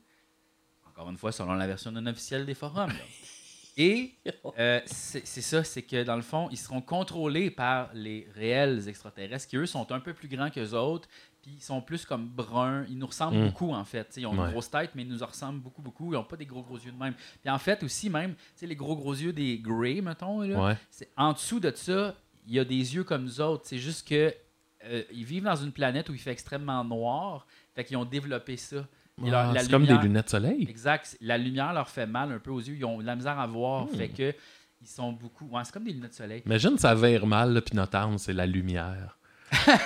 Encore une fois, selon la version non officielle des forums. là. Et euh, c'est ça, c'est que dans le fond, ils seront contrôlés par les réels extraterrestres, qui eux sont un peu plus grands qu'eux autres, puis ils sont plus comme bruns. Ils nous ressemblent Mm. beaucoup, en fait. T'sais, ils ont Ouais. une grosse tête, mais ils nous ressemblent beaucoup, beaucoup. Ils n'ont pas des gros, gros yeux de même. Puis en fait, aussi, même, les gros, gros yeux des Grey, mettons, là, Ouais. en dessous de ça, il y a des yeux comme nous autres. C'est juste que euh, ils vivent dans une planète où il fait extrêmement noir. Fait qu'ils ont développé ça. Ah, c'est comme des lunettes soleil. Exact. La lumière leur fait mal un peu aux yeux. Ils ont de la misère à voir. Hmm. Fait que ils sont beaucoup. Ouais, c'est comme des lunettes de soleil. Imagine, ça vire mal, là, puis notre arme, c'est la lumière.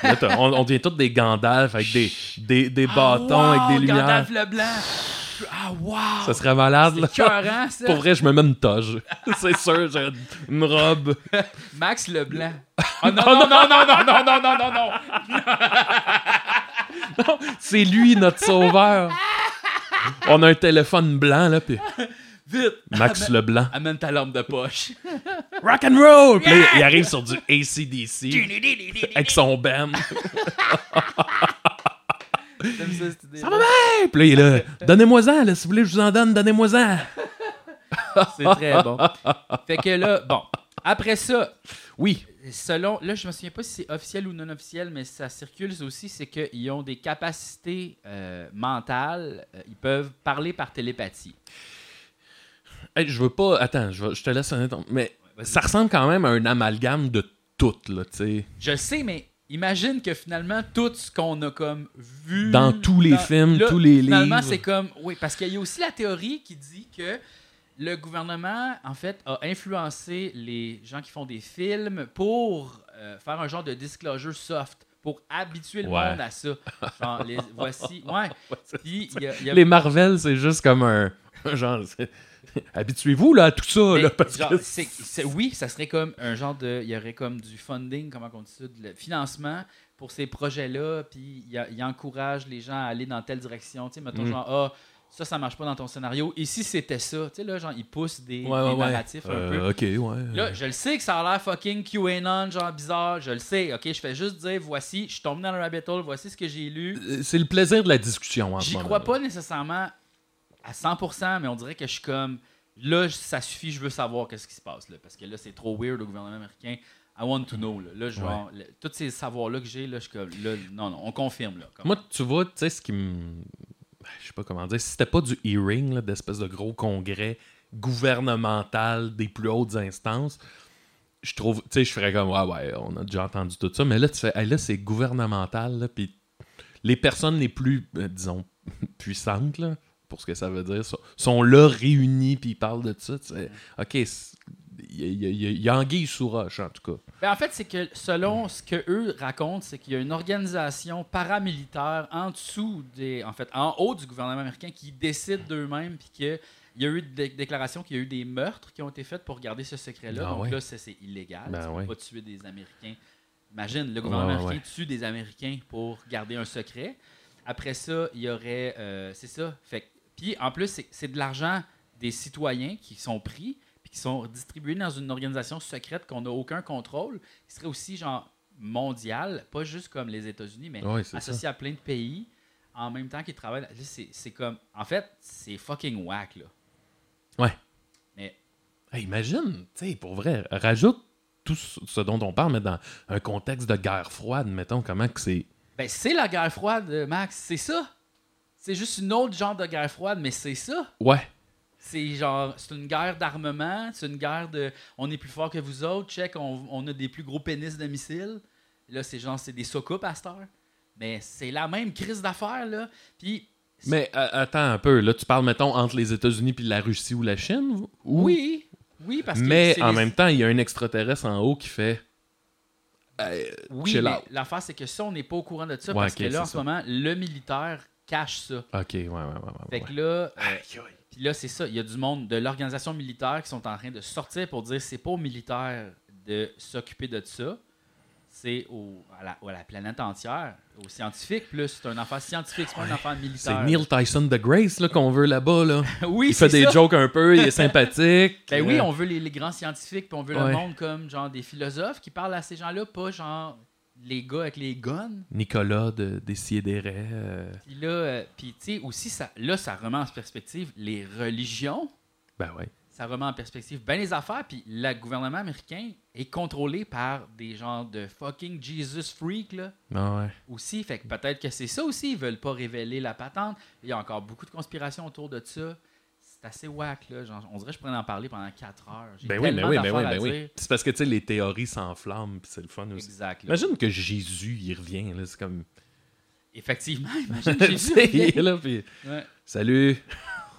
Là, on, on devient tous des Gandalf avec des, des, des bâtons, Ah, avec des lumières. Gandalf le blanc. Ah, wow! Ça serait malade, là. Ça. Pour vrai, je me mets une toge. c'est sûr, j'ai une robe. Max Leblanc. Oh non, non, non, non, non, non, non, non, non, non. C'est lui, notre sauveur. On a un téléphone blanc, là, puis Vite. Max Leblanc. Amène ta lampe de poche. Rock and roll! Puis il arrive sur du ACDC avec son band. Ça, va bien! Puis là, il est là. Donnez-moi-en, là, si vous voulez que je vous en donne, donnez-moi-en. C'est très bon. Fait que là, bon. Après ça, Oui. selon. Là, je me souviens pas si c'est officiel ou non officiel, mais ça circule aussi. C'est qu'ils ont des capacités euh, mentales. Euh, ils peuvent parler par télépathie. Hey, je veux pas. Attends, je, te laisse un instant. Mais ça ressemble quand même à un amalgame de tout, là, tu sais. Je sais, mais imagine que finalement, tout ce qu'on a comme vu. Dans tous les films, tous les Finalement, livres. c'est comme. Oui, parce qu'il y a aussi la théorie qui dit que le gouvernement, en fait, a influencé les gens qui font des films pour euh, faire un genre de disclosure soft, pour habituer le Ouais. monde à ça. Genre, les, voici. Ouais. Puis, il y a- il y a- Les Marvel, c'est juste comme un. un genre. Habituez-vous, là, à tout ça, Mais, là, parce genre, que. oui, ça serait comme un genre de. Il y aurait comme du funding, comment on dit ça, le financement pour ces projets-là, puis il, encourage les gens à aller dans telle direction. Tu sais, mettons, Mm. genre, ah, ça, ça marche pas dans ton scénario. Et si c'était ça, tu sais, là, genre, ils poussent des, Ouais, ouais, des ouais. narratifs un peu. Euh, ok, ouais. Là, je le sais que ça a l'air fucking QAnon, genre bizarre, je le sais, ok? Je fais juste dire, voici, je tombe dans le rabbit hole, voici ce que j'ai lu. Euh, C'est le plaisir de la discussion en J'y crois pas nécessairement à 100%, mais on dirait que je suis comme. Là, ça suffit, je veux savoir qu'est-ce qui se passe. Là, parce que là, c'est trop weird au gouvernement américain. I want to know. Là, là genre, tous ces savoirs-là que j'ai, là, je suis comme. Là, non, non, on confirme. Là, Moi, tu vois, tu sais, ce qui me. Je sais pas comment dire. Si c'était pas du hearing, là, d'espèce de gros congrès gouvernemental des plus hautes instances, je trouve. Tu sais, je ferais comme, ouais, ouais, on a déjà entendu tout ça. Mais là, tu fais, hey, là, c'est gouvernemental, là, puis les personnes les plus, euh, disons, puissantes, là, pour ce que ça veut dire, sont, sont là réunies, puis ils parlent de ça. sais. Ok, il y, a- il il il anguille sous roche, en tout cas. Ben, en fait, c'est que selon ce que eux racontent, c'est qu'il y a une organisation paramilitaire en dessous des. En fait, en haut du gouvernement américain qui décide d'eux-mêmes, puis qu'il y a eu des déclarations qu'il y a eu des meurtres qui ont été faits pour garder ce secret-là. Ah Donc ouais. là, c'est illégal. Ben tu peux ouais. pas tuer des Américains. Imagine, le gouvernement Ouais, américain tue des Américains pour garder un secret. Après ça, il y aurait. euh, c'est ça. Fait que- Puis en plus, c'est- de l'argent des citoyens qui sont pris puis qui sont distribués dans une organisation secrète qu'on n'a aucun contrôle, qui serait aussi genre mondial, pas juste comme les États-Unis, mais Ouais, c'est associé à plein de pays en même temps qu'ils travaillent. C'est, comme. En fait, c'est fucking whack, là. Ouais. Mais Hey, imagine, tu sais, pour vrai, rajoute tout ce ce dont on parle, mais dans un contexte de guerre froide, mettons, comment que c'est. ben, c'est la guerre froide, euh, Max, c'est ça. C'est juste une autre genre de guerre froide, mais c'est ça. Ouais. C'est genre, c'est une guerre d'armement, c'est une guerre de on est plus fort que vous autres, check, on, on a des plus gros pénis de missiles. Là, c'est genre, c'est des socoupes à cette heure. Mais c'est la même crise d'affaires, là. Puis, Mais euh, attends un peu, là, tu parles, mettons, entre les États-Unis puis la Russie ou la Chine ou... oui, oui, parce que. Mais en les- même temps, il y a un extraterrestre en haut qui fait. Euh, Oui, l'affaire, c'est que ça, on n'est pas au courant de ça Ouais, parce que là, en ce moment, le militaire cache ça. Ok, ouais, ouais, ouais. ouais, Fait ouais. que là, euh, puis là, c'est ça. Il y a du monde de l'organisation militaire qui sont en train de sortir pour dire c'est pas aux militaires de s'occuper de ça. C'est au, à, la, à la planète entière, aux scientifiques plus. C'est une affaire scientifique, c'est pas une affaire C'est militaire. Neil Tyson de Grace là, qu'on veut là-bas. Là. oui, Il fait c'est des ça. jokes un peu, il est sympathique. Ben oui, Euh, on veut les, les grands scientifiques, puis on veut Ouais. le monde comme genre des philosophes qui parlent à ces gens-là, pas genre les gars avec les guns. Nicolas de Décideret. Euh... Puis là, euh, puis tu sais, aussi, ça, là, ça remet en perspective les religions. Ben ouais. ça remet en perspective bien les affaires. Puis le gouvernement américain est contrôlé par des gens de fucking Jesus freak, là, Ah ouais. aussi. Fait que peut-être que c'est ça aussi. Ils veulent pas révéler la patente. Il y a encore beaucoup de conspirations autour de ça. C'est assez whack, là. Genre, on dirait que je pourrais en parler pendant 4 heures. Ben oui, ben oui, ben oui, ben oui. C'est parce que, tu sais, les théories s'enflamment, puis c'est le fun aussi. Exact. là. Imagine que Jésus, il revient, là, c'est comme... Effectivement, imagine Jésus. là, puis... Ouais. Salut!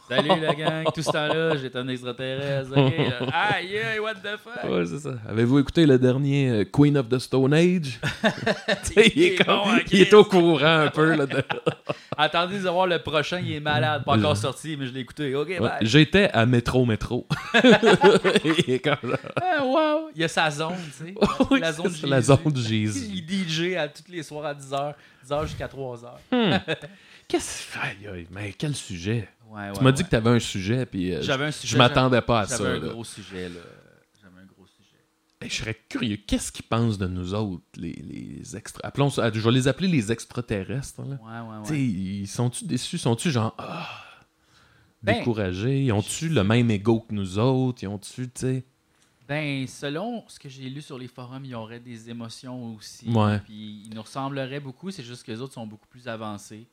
Salut la gang, tout ce temps-là, j'étais un extraterrestre. Aïe, what the fuck? Ouais, c'est ça. Avez-vous écouté le dernier euh, Queen of the Stone Age? Il, est comme- bon, il est Chris. au courant un peu. Là, de- Attendez de voir le prochain, il est malade, pas encore sorti, mais je l'ai écouté. Ouais. J'étais à Métro Métro. il est comme là. Ah, wow! Il y a sa zone, tu sais. Oui, la zone la Jésus. zone de Jésus. Il DJ à tous les soirs à 10h, 10h jusqu'à 3h. Qu'est-ce aïe, aïe, mais quel sujet? Ouais, tu m'as dit que tu avais un sujet, puis euh, J'avais un je- sujet, je m'attendais pas à J'avais ça. un là. gros sujet, là. J'avais un gros sujet. Hey, je serais curieux. Qu'est-ce qu'ils pensent de nous autres, les, les extra... Appelons ça- je vais les appeler les extraterrestres. Là. Ouais, ouais, Tu sais, ouais. Ils sont-tu déçus? Sont-tu genre ah, Ben, découragés? Ils ont-tu le même ego que nous autres? Ils ont-tu, tu sais... Ben, selon ce que j'ai lu sur les forums, il y aurait des émotions aussi. Ouais. Puis ils nous ressembleraient beaucoup, c'est juste que les autres sont beaucoup plus avancés.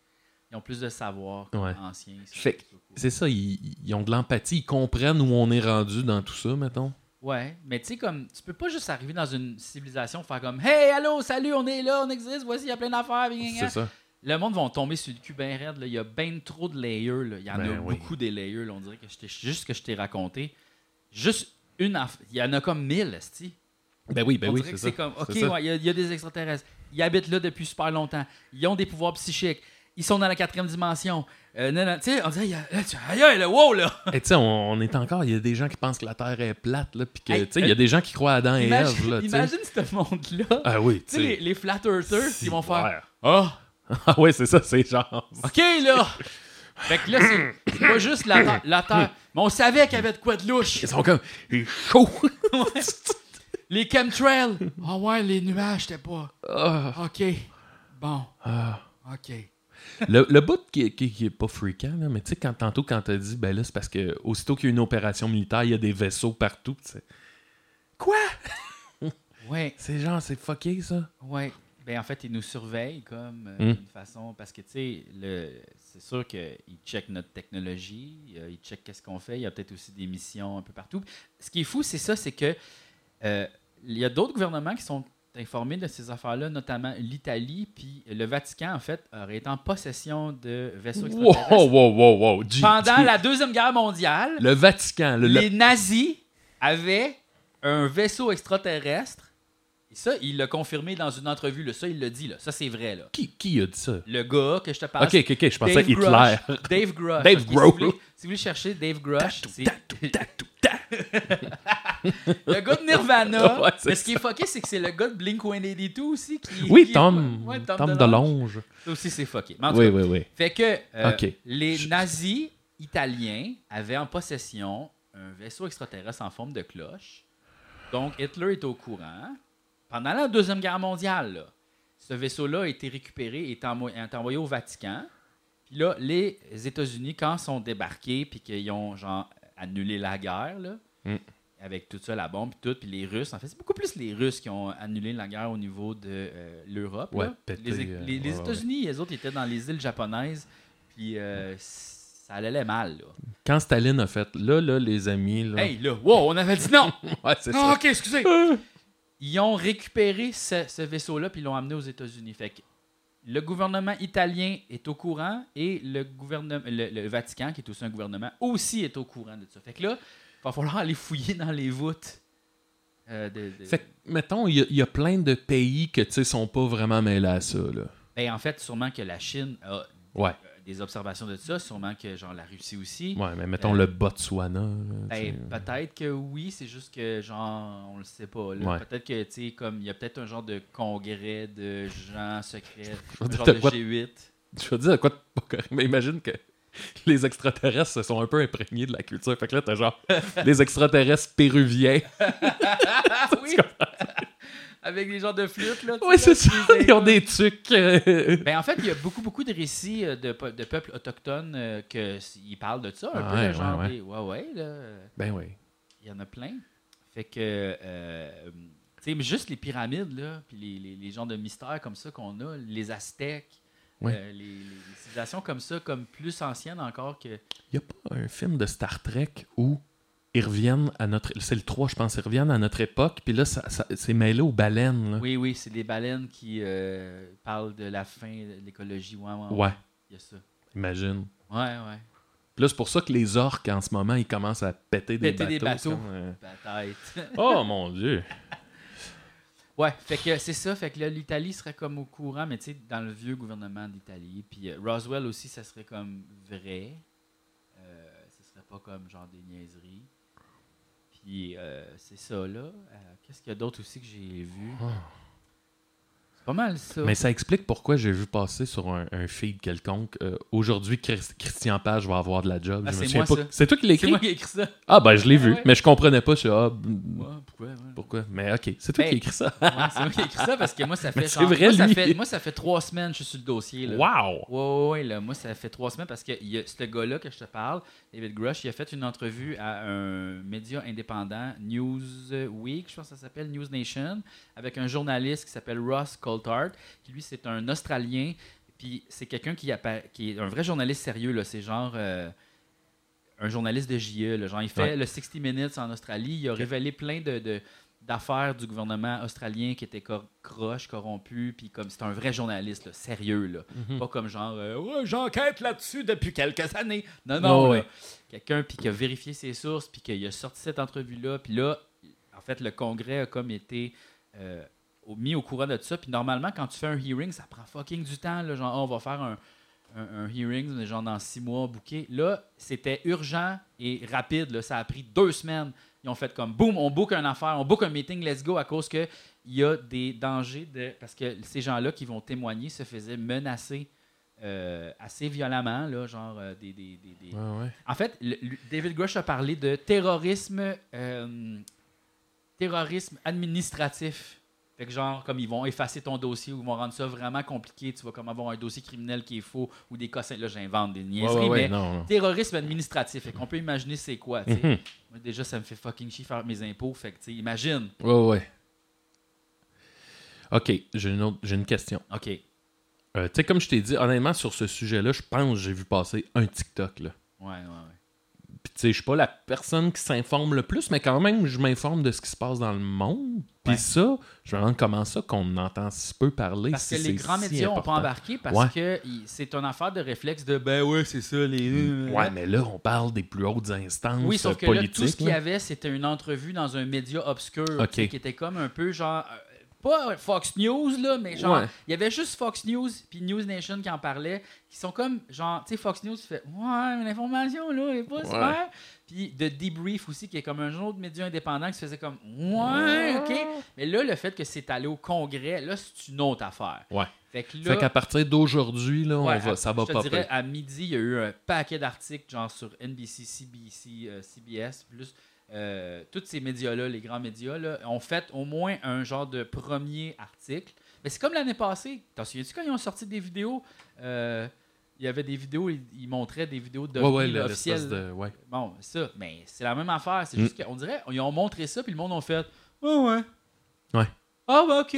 Ils ont plus de savoir Ouais. anciens. C'est ça, ils, ils ont de l'empathie, ils comprennent où on est rendu dans tout ça, mettons. Ouais, mais tu sais, comme, tu peux pas juste arriver dans une civilisation faire comme Hey, allô, salut, on est là, on existe, voici, il y a plein d'affaires. C'est ça. Le monde va tomber sur le cul bien raide. Il y a bien trop de layers. là. Il y en Ben a oui. beaucoup des layers. là. On dirait que je t'ai- juste ce que je t'ai raconté. Juste une aff- Il y en a comme mille, esti. Ben oui, ben On oui, c'est que ça. c'est comme, OK, ouais, y, il y a des extraterrestres. Ils habitent là depuis super longtemps. Ils ont des pouvoirs psychiques. Ils sont dans la quatrième dimension. Euh, non, non, tu sais, on dirait, y a- là, tu- aïe, là, wow, là. Et tu sais, on, on est encore, il y a des gens qui pensent que la Terre est plate, là, puis que, tu sais, il y a des gens qui croient à Adam et Ève, là, imagine ce monde-là. Ah oui, tu sais, les, flat earthers qui vont faire, ah, Ah ouais, c'est ça, c'est genre... OK, là! Fait que là, c'est pas juste la, terre- la Terre. Mais on savait qu'il y avait de quoi de louche. Ils sont comme, il est chaud! Les chemtrails. Ah ouais, les nuages, c'était pas. Ah, OK. Bon. ah. OK. Le, le bout qui, qui, qui est pas fréquent, là, mais tu sais, quand, tantôt, quand t'as dit, ben là, c'est parce que aussitôt qu'il y a une opération militaire, il y a des vaisseaux partout, tu sais. Quoi? Ouais, C'est genre, c'est fucké, ça? ouais. Ben, en fait, ils nous surveillent comme euh, Hmm. d'une façon. Parce que, tu sais, c'est sûr qu'ils checkent notre technologie, euh, ils checkent qu'est-ce qu'on fait. Il y a peut-être aussi des missions un peu partout. Ce qui est fou, c'est ça, c'est que euh, il y a d'autres gouvernements qui sont informés de ces affaires-là, notamment l'Italie, puis le Vatican, en fait, aurait été en possession de vaisseaux extraterrestres. Wow, wow, wow, wow. G- Pendant G- la Deuxième Guerre mondiale, Le Vatican, le, le- les nazis avaient un vaisseau extraterrestre. Et ça, il l'a confirmé dans une entrevue. Là. Ça, il l'a dit. Là. Ça, c'est vrai. Là. Qui, qui a dit ça? Le gars que je te parle. Ok, ok, ok, je pensais Dave Hitler. Grush. Dave Grush. Dave Ok, si vous voulez- Si vous voulez chercher Dave Grush, c'est le gars de Nirvana. Ouais, mais ce qui est fucké, c'est que c'est le gars de Blink 182 aussi. Qui, Oui, qui est- Tom, ouais, Tom, DeLonge. DeLonge. Ça aussi, c'est fucké. Mais en tout Oui, cas, oui, oui. fait que euh, les Je- nazis italiens avaient en possession un vaisseau extraterrestre en forme de cloche. Donc Hitler est au courant. Pendant la Deuxième Guerre mondiale, là, ce vaisseau-là a été récupéré et est envo- est envoyé au Vatican. Puis là, les États-Unis, quand ils sont débarqués puis qu'ils ont genre annulé la guerre, là, Mm. Avec tout ça, la bombe, puis tout, puis les Russes, en fait, c'est beaucoup plus les Russes qui ont annulé la guerre au niveau de euh, l'Europe. Ouais, les euh, les- les ouais. États-Unis, les autres, étaient dans les îles japonaises, puis euh, ça allait mal, là. Quand Staline a fait, là, là, les amis, là. Hey, là, wow, on avait dit non! Ouais, c'est ok, excusez! Ils ont récupéré ce, ce vaisseau-là, puis ils l'ont amené aux États-Unis. Fait que le gouvernement italien est au courant et le, gouvernement, le, le Vatican, qui est aussi un gouvernement, aussi est au courant de ça. Fait que là, va falloir aller fouiller dans les voûtes. euh, de- de- Fait que, mettons, il y, a- il y a plein de pays que, tu sais, sont pas vraiment mêlés à ça, là. Ben, en fait, sûrement que la Chine a Ouais. euh, des observations de ça, sûrement que genre la Russie aussi. Ouais, mais mettons Euh, le Botswana, tu sais. Ben, peut-être que oui, c'est juste que genre on le sait pas. Ouais. Peut-être que tu sais comme il y a peut-être un genre de congrès de gens secrets, un genre de quoi- G8. Je veux dire, quoi de pas correct, mais imagine que les extraterrestres se sont un peu imprégnés de la culture. Fait que là, t'as genre des extraterrestres péruviens. Oui. Avec des genres de flûtes, là. Oui, c'est ça. Ils ont des trucs. Ben, en fait, il y a beaucoup, beaucoup de récits euh, de, pe- de peuples autochtones euh, que s- ils parlent de ça, un Ah peu, ouais, là, genre ouais, ouais. des- ouais, ouais, là. Ben oui. Il y en a plein. Fait que, euh, tu sais, mais juste les pyramides, là, puis les, les, les genres de mystères comme ça qu'on a, les Aztèques, Ouais. euh, les, civilisations comme ça, comme plus anciennes encore que. Il n'y a pas un film de Star Trek où ils reviennent à notre. C'est le 3, je pense. Ils reviennent à notre époque. Puis là, ça, ça- c'est mêlé aux baleines. Là. Oui, oui, c'est des baleines qui euh, parlent de la fin de l'écologie. Ouais, ouais, Ouais, Il y a ça. imagine. Ouais, ouais. Puis là, c'est pour ça que les orques, en ce moment, ils commencent à péter des Péter bateaux. des bateaux. comme, euh. Oh mon Dieu! Ouais, fait que c'est ça. Fait que l'Italie serait comme au courant, mais tu sais, dans le vieux gouvernement d'Italie. Puis euh, Roswell aussi, ça serait comme vrai. Euh, ce serait pas comme genre des niaiseries. Puis euh, c'est ça, là. Euh, Qu'est-ce qu'il y a d'autre aussi que j'ai vu? Oh. Pas mal ça. Mais ça explique pourquoi j'ai vu passer sur un, un feed quelconque. euh, Aujourd'hui, Chris- Christian Page va avoir de la job. Ah, c'est pas- toi qui l'as c'est écrit? moi qui ai écrit ça. Ah, ben je l'ai vu, Ouais. mais je comprenais pas. Je suis, ah, Ouais, pourquoi? ouais. pourquoi? Mais ok, c'est toi qui as écrit ça. C'est moi qui ai écrit ça parce que moi, ça fait. c'est genre- vrai, moi, ça fait, moi, ça fait trois semaines que je suis sur le dossier. Là. Wow! Ouais, ouais, ouais, là, moi, ça fait trois semaines parce que il y a ce gars-là que je te parle, David Grush, il a fait une entrevue à un média indépendant, Newsweek, je pense que ça s'appelle News Nation, avec un journaliste qui s'appelle Ross Coulthard, qui lui, c'est un Australien, puis c'est quelqu'un qui, qui est un vrai journaliste sérieux, là, c'est genre. euh, un journaliste de JE, là, genre il fait Ouais. le 60 Minutes en Australie, il a révélé plein de, de- d'affaires du gouvernement australien qui étaient cor- croches, corrompus, puis comme c'est un vrai journaliste, là, sérieux, là. Mhm. Pas comme genre, euh, ouais, j'enquête là-dessus depuis quelques années. Non, non, ouais. là. quelqu'un puis qui a vérifié ses sources, puis qu'il a sorti cette entrevue-là, puis là, en fait, le Congrès a comme été euh, mis au courant de ça. Puis normalement, quand tu fais un hearing, ça prend fucking du temps. Là, genre, Ah, on va faire un, un, un hearing, genre dans six mois, booké. Là, c'était urgent et rapide. Là. Ça a pris deux semaines. Ils ont fait comme, boum, on book une affaire, on book un meeting, let's go, à cause que il y a des dangers de... Parce que ces gens-là qui vont témoigner se faisaient menacer euh, assez violemment, là, genre euh, des... des- des- des- Ouais, ouais. En fait, le- le- David Grush a parlé de terrorisme, euh, terrorisme administratif. Fait que genre, comme ils vont effacer ton dossier ou ils vont rendre ça vraiment compliqué, tu vas comme avoir un dossier criminel qui est faux ou des cas... Là, j'invente des niaiseries, ouais, ouais, mais non, non. terrorisme administratif. Fait qu'on peut imaginer c'est quoi, tu sais. Mhm. Déjà, ça me fait fucking chier faire mes impôts. Fait que, tu sais, imagine. Ouais, ouais. Ok, j'ai une, autre- j'ai une question. OK. Euh, tu sais, comme je t'ai dit, honnêtement, sur ce sujet-là, je pense que j'ai vu passer un TikTok. Là. Ouais, ouais, ouais. Puis, tu sais, je suis pas la personne qui s'informe le plus, mais quand même, je m'informe de ce qui se passe dans le monde. Puis Ouais. ça, je me demande comment ça qu'on entend si peu parler. Parce si que les grands si médias ont pas embarqué parce Ouais. que c'est une affaire de réflexe de ben ouais, c'est ça, les. Ouais, mais là, on parle des plus hautes instances Oui, sauf que là, tout ce qu'il y avait, c'était une entrevue dans un média obscur qui était comme un peu genre. Pas Fox News, là, mais genre, Ouais. il y avait juste Fox News puis News Nation qui en parlait, qui sont comme, genre, tu sais, Fox News fait Ouais, mais l'information, là, elle est pas Ouais. super. Puis The Debrief aussi, qui est comme un autre média indépendant qui se faisait comme Ouais, ok. Mais là, le fait que c'est allé au Congrès, là, c'est une autre affaire. Ouais. Fait que là. Fait qu'à partir d'aujourd'hui, là, on Ouais, va, à- ça va je te pas dirais, à midi, il y a eu un paquet d'articles, genre sur NBC, CBC, euh, CBS, plus euh, tous ces médias-là, les grands médias, là, ont fait au moins un genre de premier article. Mais c'est comme l'année passée. T'en souviens-tu quand ils ont sorti des vidéos? Euh, Il y avait des vidéos, ils, ils montraient des vidéos de Ouais, ouais, le- l'espèce officielles. de. Ouais. Bon, ça, mais c'est la même affaire. C'est Mm. juste qu'on dirait, ils ont montré ça, puis le monde a fait Ouais, ouais. Ouais. Ah, bah, ok.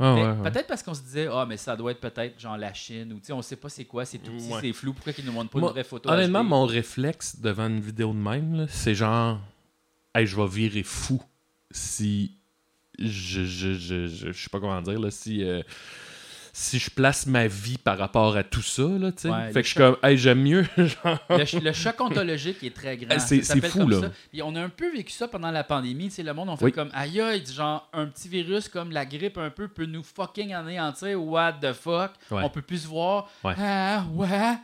Ah, Mais ouais, ouais. Peut-être parce qu'on se disait, ah, mais ça doit être peut-être genre la Chine, ou tu sais, on sait pas c'est quoi, c'est tout petit, Ouais. c'est flou, pourquoi qu'ils nous montrent pas Moi, une vraie photo Honnêtement, mon réflexe devant une vidéo de même, c'est genre, hey, je vais virer fou si je, je, je, je, je sais pas comment dire, là, si, euh, si je place ma vie par rapport à tout ça, là, tu sais. Ouais, fait que je suis comme, hey, j'aime mieux, genre, Le, ch- le choc ontologique est très grand. C'est- fou, comme là. ça. Puis on a un peu vécu ça pendant la pandémie. Tu sais, le monde, on fait Oui. comme aïe, aïe, genre un petit virus comme la grippe un peu peut nous fucking anéantir. What the fuck? Ouais. On peut plus se voir. Ouais. Ah, ouais.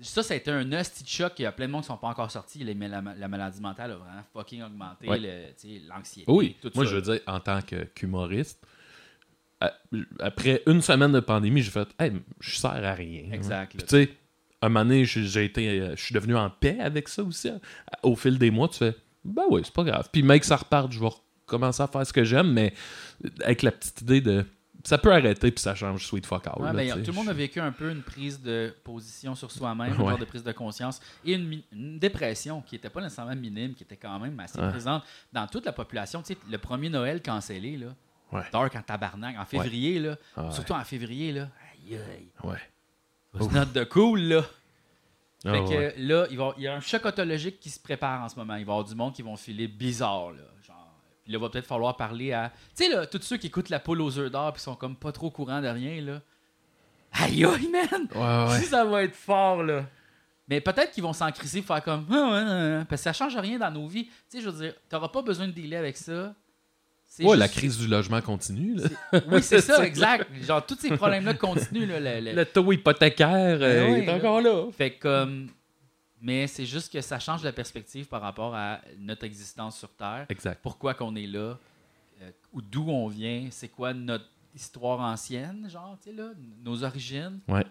Ça, ça a été un hostie de choc. Il y a plein de monde qui sont pas encore sortis. La, la maladie mentale a vraiment fucking augmenté. L'anxiété. Oui, tout moi ça. je veux dire, en tant que- qu'humoriste, après une semaine de pandémie, j'ai fait, hey, je sers à rien. Exact. Puis tu sais, à un moment donné, j'ai été, euh, je suis devenu en paix avec ça aussi. Au fil des mois, tu fais, ben oui, c'est pas grave. Puis mec, ça reparte, je vais commencer à faire ce que j'aime, mais avec la petite idée de ça peut arrêter puis ça change sweet fuck out. Ouais, là, ben, tout le monde a vécu un peu une prise de position sur soi-même, un Ouais. genre de prise de conscience et une, dépression qui n'était pas nécessairement minime, qui était quand même assez Ouais. présente dans toute la population. Tu sais, le premier Noël cancellé, là, Ouais. dark en tabarnak, en février, là, Ah surtout en février, là, aïe aïe, Ouais. c'est note de cool, là. Ah Fait que ouais. là, il, va, il y a un choc autologique qui se prépare en ce moment. Il va y avoir du monde qui vont filer bizarre, là. Genre, puis là, il va peut-être falloir parler à. Tu sais, là, tous ceux qui écoutent la poule aux œufs d'or puis sont comme pas trop au courant de rien, là. Aïe, aïe, man! Ouais, ça va être fort, là. Mais peut-être qu'ils vont s'en crisser faire comme. Ah. Parce que ça change rien dans nos vies. Tu sais, je veux dire, t'auras pas besoin de dealer avec ça. Ouais, juste- la crise du logement continue. Là. Oui, c'est ça, exact. Genre, tous ces problèmes-là continuent, là. le- le- Le taux hypothécaire euh, Ben est là. encore là. Fait comme. Mais c'est juste que ça change la perspective par rapport à notre existence sur Terre. Exact. Pourquoi qu'on est là, euh, ou d'où on vient, c'est quoi notre histoire ancienne, genre, tu sais, là, nos origines. Ouais. Tu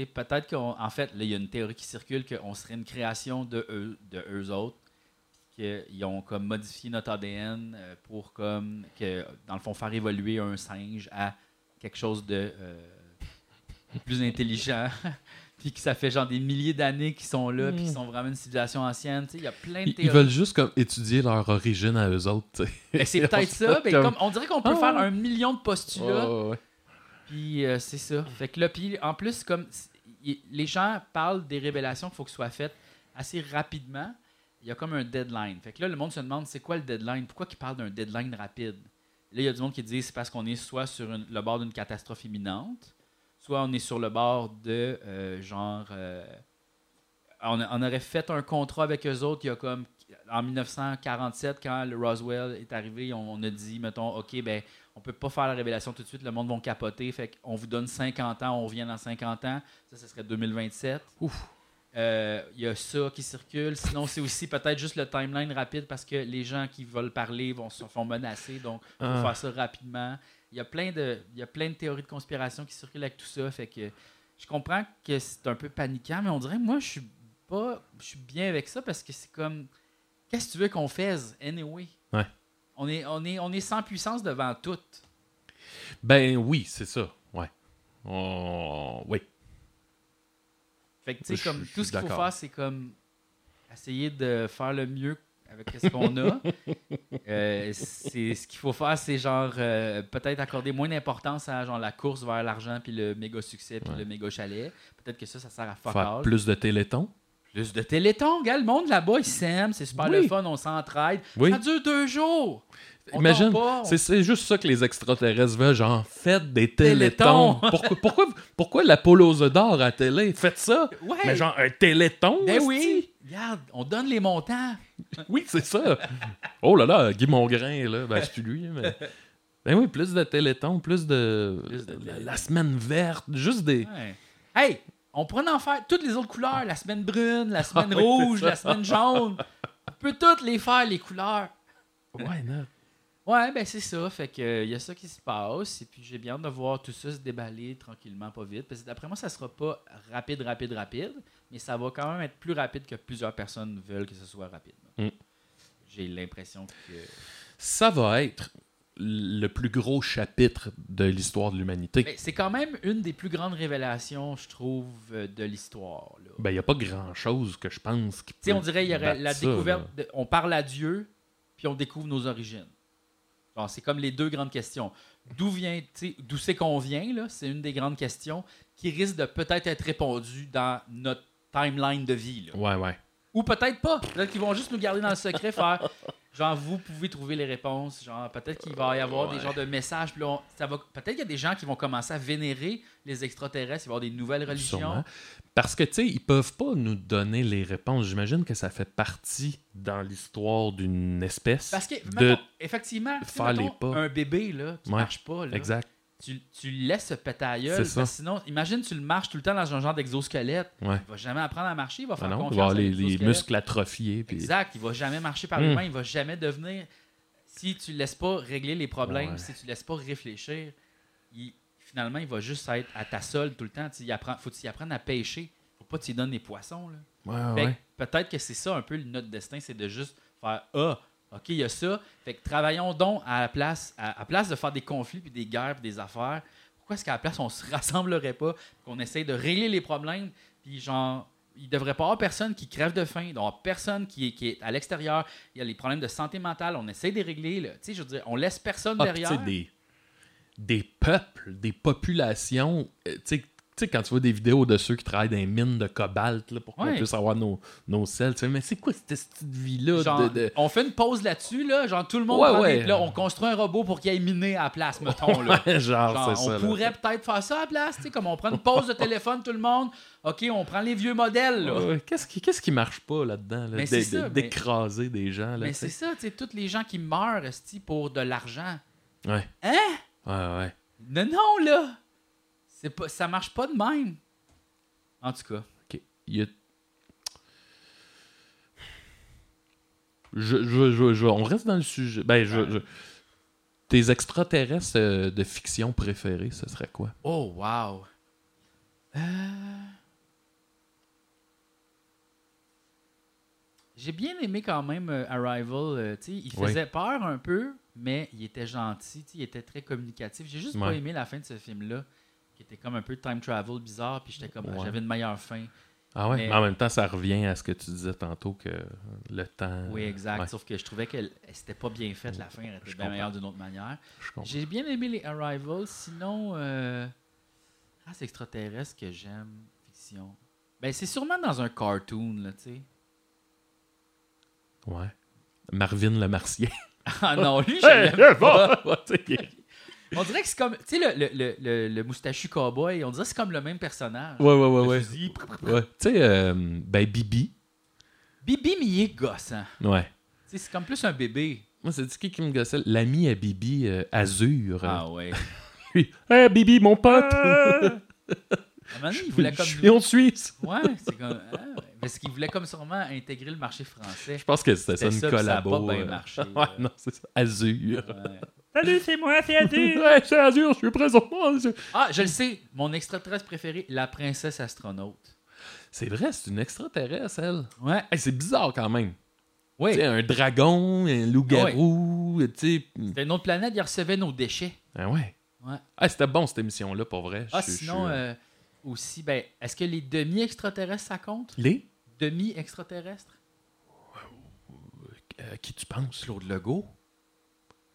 sais, peut-être qu'en fait, là, il y a une théorie qui circule qu'on serait une création de eux, de eux autres, qu'ils ont comme modifié notre ADN euh, pour comme que dans le fond faire évoluer un singe à quelque chose de euh, plus intelligent. puis que ça fait genre des milliers d'années qu'ils sont là, puis qu'ils sont vraiment une civilisation ancienne. Tu sais, il y a plein de Ils, ils théories. veulent juste comme étudier leur origine à eux autres. Ben, c'est peut-être ça. ben, Comme- comme, on dirait qu'on peut Ah, faire ouais. un million de postulats. Ouais. Puis euh, c'est ça. Fait que là, puis en plus, comme y- les gens parlent des révélations qu'il faut que soient faites assez rapidement, il y a comme un deadline. Fait que là, le monde se demande c'est quoi le deadline? Pourquoi ils parlent d'un deadline rapide? Là, il y a du monde qui dit c'est parce qu'on est soit sur le bord d'une catastrophe imminente, soit on est sur le bord de euh, genre. euh, on, aurait fait un contrat avec eux autres il y a comme. En 1947, quand le Roswell est arrivé, on, a dit, mettons, OK, ben, on peut pas faire la révélation tout de suite, le monde va capoter. Fait qu'on vous donne 50 ans, on revient dans 50 ans. Ça, ce serait 2027. Euh, Il y a ça qui circule. Sinon, c'est aussi peut-être juste le timeline rapide parce que les gens qui veulent parler vont se font menacer. Donc, il faut Ah. faire ça rapidement. Il y, a plein de, il y a plein de théories de conspiration qui circulent avec tout ça. Fait que je comprends que c'est un peu paniquant, mais on dirait, moi, je suis pas. Je suis bien avec ça parce que c'est comme. Qu'est-ce que tu veux qu'on fasse, anyway? Ouais. On est, on, est, on est sans puissance devant tout. Ben oui, c'est ça. Ouais. Oui. Fait que, tu sais, comme tout ce qu'il faut faire, c'est comme essayer de faire le mieux avec ce qu'on a. Euh, c'est ce qu'il faut faire, c'est genre euh, peut-être accorder moins d'importance à genre la course vers l'argent puis le méga succès puis Ouais. le méga chalet. Peut-être que ça, ça sert à fuck Faire all. plus de téléthon. Plus de téléthon, gars, le monde là-bas, ils s'aiment, c'est super Oui. le fun, on s'entraide. Oui. Ça dure deux jours. On Imagine, c'est, juste ça que les extraterrestres veulent, genre, faites des Télétons. pourquoi, pourquoi, pourquoi la œufs d'or à télé? Faites ça. Ouais. Mais genre, un téléthon? Ben oui, regarde, on donne les montants. Oui, c'est ça. oh là là, Guy Mongrain, là, ben c'est plus lui, mais... Ben oui, plus de télétons, plus de... Plus de la, la semaine verte, juste des... Ouais. Hey, on pourrait en faire toutes les autres couleurs. La semaine brune, la semaine Ah oui, rouge, la semaine jaune. On peut toutes les faire, les couleurs. Ouais, non. Ouais, ben c'est ça. Fait que il y a ça qui se passe. Et puis j'ai bien hâte de voir tout ça se déballer tranquillement, pas vite. Parce que d'après moi, ça sera pas rapide, rapide, rapide. Mais ça va quand même être plus rapide que plusieurs personnes veulent que ce soit rapide. Mm. J'ai l'impression que. Ça va être le plus gros chapitre de l'histoire de l'humanité. C'est quand même une des plus grandes révélations, je trouve, euh, de l'histoire. Ben, il n'y a pas grand-chose que je pense qui peut on dirait il y aurait la ça, découverte. de- on parle à Dieu, puis on découvre nos origines. C'est comme les deux grandes questions. D'où vient, d'où c'est qu'on vient là C'est une des grandes questions qui risque de peut-être être répondue dans notre timeline de vie. là. Ouais, ouais. Ou peut-être pas. Peut-être qu'ils vont juste nous garder dans le secret, faire genre vous pouvez trouver les réponses. Genre peut-être qu'il va y avoir des genres de messages. Puis là, on- ça va. Peut-être qu'il y a des gens qui vont commencer à vénérer les extraterrestres. Il va y avoir des nouvelles religions. Sûrement. Parce que, tu sais, ils peuvent pas nous donner les réponses. J'imagine que ça fait partie dans l'histoire d'une espèce. Parce que, de... mettons, effectivement, faire les pas. un bébé là, qui Ouais, marche pas, là, Exact. Tu, tu laisses se péter à la gueule, C'est ça. parce que sinon, imagine, tu le marches tout le temps dans un genre d'exosquelette. Ouais. Il va jamais apprendre à marcher, il va Ah faire non, il va avoir les, muscles atrophiés. Puis... Exact, il va jamais marcher par lui-même, il va jamais devenir. Si tu laisses pas régler les problèmes, Ouais. si tu laisses pas réfléchir, il- finalement, il va juste être à ta solde tout le temps. Tu y apprends, faut que tu y apprennes à pêcher. Faut pas que tu y donnes des poissons. Là. Ouais. Peut-être que c'est ça un peu notre destin, c'est de juste faire Ah, OK, il y a ça. Fait que travaillons donc à la place, à, à place de faire des conflits, puis des guerres, puis des affaires. Pourquoi est-ce qu'à la place, on se rassemblerait pas, qu'on essaye de régler les problèmes, puis genre, il devrait pas avoir personne qui crève de faim, donc personne qui est, qui est à l'extérieur. Il y a les problèmes de santé mentale, on essaie de les régler. là. Tu sais, je veux dire, on laisse personne Ah, derrière. des, des peuples, des populations. euh, Tu sais, tu sais, quand tu vois des vidéos de ceux qui travaillent dans les mines de cobalt là, pour qu'on Ouais. puisse avoir nos, nos selles, tu sais, mais c'est quoi cette petite vie-là? Genre, de, de- On fait une pause là-dessus, là, genre tout le monde Ouais, ouais. des plats, on construit un robot pour qu'il aille miner à la place, mettons. Là. Ouais, genre, Genre, c'est on ça. là. pourrait peut-être faire ça à la place, tu sais, comme on prend une pause de téléphone, tout le monde. OK, on prend les vieux modèles, là. Qu'est-ce qui, qu'est-ce qui marche pas là-dedans? Là? Ça, mais- D'écraser des gens. Là, Mais c'est ça, tu sais, tous les gens qui meurent, pour de l'argent. Ouais. Hein? Ouais, ouais. Non, non, là! C'est pas, ça marche pas de même. En tout cas. OK. Il y a... Je, je, je, je- on reste dans le sujet. Ben, je, Tes extraterrestres euh, de fiction préférés, ce serait quoi? Oh, wow. Euh, J'ai bien aimé quand même euh, Arrival. euh, il Oui. faisait peur un peu, mais il était gentil. Il était très communicatif. J'ai juste pas aimé la fin de ce film-là, qui était comme un peu time travel bizarre. Puis j'étais comme, Ouais. j'avais une meilleure fin. Ah ouais? Mais- Mais en même temps, ça revient à ce que tu disais tantôt, que le temps... Oui, exact. Ouais, Sauf que je trouvais que c'était pas bien fait la fin. Elle était Je bien comprends. meilleure d'une autre manière. J'ai bien aimé les Arrivals. Sinon, euh, race extraterrestre que j'aime, fiction. Ben, c'est sûrement dans un cartoon, là, tu sais. Ouais. Marvin le Martien. Ah non, lui, j'aime hey, pas. bon! On dirait que c'est comme, tu sais, le, le, le, le, moustachu cowboy, on dirait que c'est comme le même personnage. ouais, ouais, ouais. Ouais. Tu sais, euh, ben Bibi. Bibi, mais il est gossant. Ouais. Tu sais, c'est comme plus un bébé. Moi, c'est qui qui me gossait? L'ami à Bibi, euh, Azur. Ah ouais. Lui, Hey, Bibi, mon pote! À un moment donné, il voulait comme... Je suis en Suisse. Ouais, c'est comme... ah, ouais. Parce qu'il voulait comme sûrement intégrer le marché français. Je pense que c'était ça, une puis ça a collabo. pas bien euh. marché, ouais, là. non, c'est ça. Azur. Ouais. Salut, c'est moi, c'est Azur. Ouais, c'est Azur, je suis présentement. c'est- Ah, je le sais. Mon extraterrestre préféré, la princesse astronaute. C'est vrai, c'est une extraterrestre, elle. Ouais. Hey, c'est bizarre quand même. Oui. Tu un dragon, un loup-garou, tu sais. C'était une autre planète, il recevait nos déchets. Ah ouais. Ouais. Ah, c'était bon cette émission-là, pour vrai. Ah, sinon, euh, aussi, ben, est-ce que les demi-extraterrestres, ça compte? Les? Demi-extraterrestres? Euh, Qui tu penses? Claude Legault?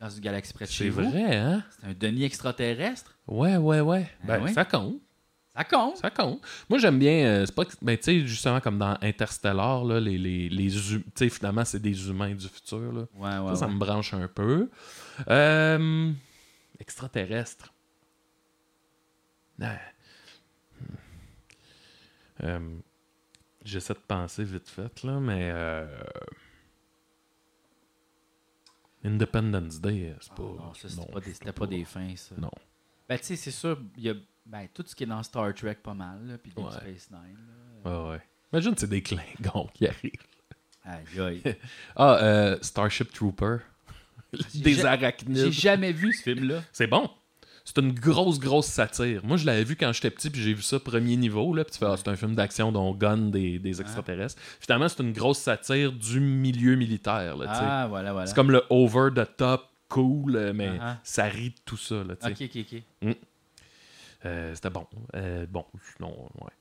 Dans une galaxie près de C'est chez vous? vrai, hein? C'est un demi-extraterrestre? Ouais, ouais, ouais. Ah Ben, ouais? ça compte. Ça compte! Ça compte. Moi, j'aime bien. euh, c'est pas que- ben, tu sais, justement, comme dans Interstellar, là, les, les, les tu sais, finalement, c'est des humains du futur. Là. Ouais, ouais, ça, ça me branche un peu. Euh, extraterrestre. Ah. Hmm. Euh, J'essaie de penser vite fait, là, mais. Independence Day, euh, c'est Ah, pas. non, ça, c'était pas, des- c'est c'était pas des fins, ça. Non. Ben, tu sais, c'est sûr, il y a ben, tout ce qui est dans Star Trek, pas mal, là, puis Deep Ouais. Space Nine. là. Ouais, ouais. Imagine, c'est des Klingons qui arrivent. Aïe, aïe. Ah, euh, Starship Trooper. Des ja- J'ai arachnides. jamais vu ce film-là. C'est bon. C'est une grosse, grosse satire. Moi, je l'avais vu quand j'étais petit, puis j'ai vu ça premier niveau. Là, puis tu fais, ah, c'est un film d'action dont on gunne des, des extraterrestres. Finalement, c'est une grosse satire du milieu militaire. Là. Ah, voilà, voilà. C'est comme le over the top cool, euh, mais Ah, ah. ça rit de tout ça. Là. Ok, ok, ok. Euh, C'était bon. Euh, bon, sinon, ouais.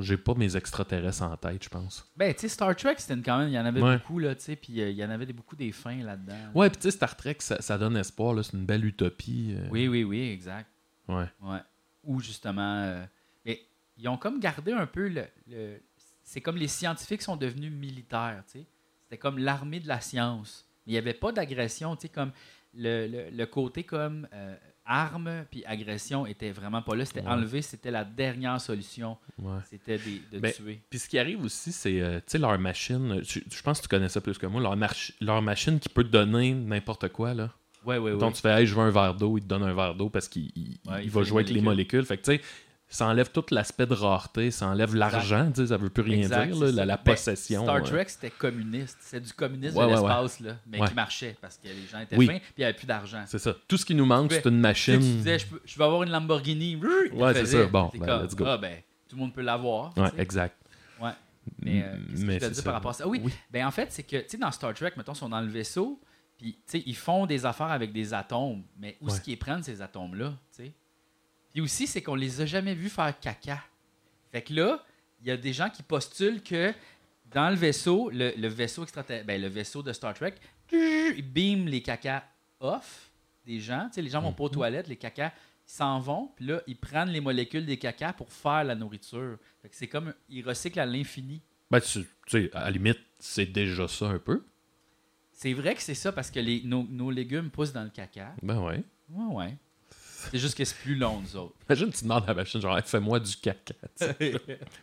J'ai pas mes extraterrestres en tête, je pense. Ben, tu sais, Star Trek, c'était quand même, il y en avait Ouais. beaucoup, là, tu sais, puis euh, il y en avait beaucoup des fins là-dedans. Ouais, puis tu sais, Star Trek, ça, ça donne espoir. là, C'est une belle utopie. euh, Oui, oui, oui, exact. Ouais. Ouais. Ou justement, euh, mais ils ont comme gardé un peu le. le- c'est comme les scientifiques sont devenus militaires, tu sais. C'était comme l'armée de la science. Mais il n'y avait pas d'agression, tu sais, comme le, le- le côté comme euh, arme puis agression était vraiment pas là. C'était Ouais. enlevé, c'était la dernière solution. ouais. C'était de Ben, tuer. Puis ce qui arrive aussi, c'est, euh, tu sais, leur machine, je, je pense que tu connais ça plus que moi, leur, leur machine qui peut te donner n'importe quoi, là. Ouais, ouais, ouais. tu fais, hey, je veux un verre d'eau, il te donne un verre d'eau parce qu'il il- il va jouer avec les molécules. Fait que, tu sais, ça enlève tout l'aspect de rareté, ça enlève l'argent, tu sais, ça veut plus rien Exact, dire, là, la, Ben, possession. Star euh, Trek, c'était communiste. C'est du communisme Ouais, de ouais, ouais. l'espace, là, mais Ouais. qui marchait parce que les gens étaient Oui. fins puis il n'y avait plus d'argent. C'est ça. Tout ce qui nous manque, c'est une machine. tu disais, je, peux- je vais avoir une Lamborghini. Ouais, c'est ça. Bon, ben, comme, let's go. Ah, ben, tout le monde peut l'avoir. Ouais, exact. Ouais. Mais, euh, qu'est-ce que par rapport à ça? Ah oui, Oui. ben en fait, c'est que, tu sais, dans Star Trek, mettons, ils sont dans le vaisseau, puis, tu sais, ils font des affaires avec des atomes, mais où est-ce Ouais. qu'ils prennent ces atomes-là, tu sais? Puis aussi, c'est qu'on les a jamais vus faire caca. Fait que là, il y a des gens qui postulent que dans le vaisseau, le, le vaisseau ben, le vaisseau de Star Trek, ils beam les caca off des gens. Tu sais, les gens vont pas aux Mhm. toilettes, les caca s'en vont, puis là, ils prennent les molécules des caca pour faire la nourriture. Fait que c'est comme, ils recyclent à l'infini. Ben, tu tu sais, à la limite, c'est déjà ça un peu. C'est vrai que c'est ça parce que les, nos, nos légumes poussent dans le caca. Ben ouais. Ouais, ouais. C'est juste que c'est plus long, nous autres. Imagine, tu demandes à la machine, genre, fais-moi du caca.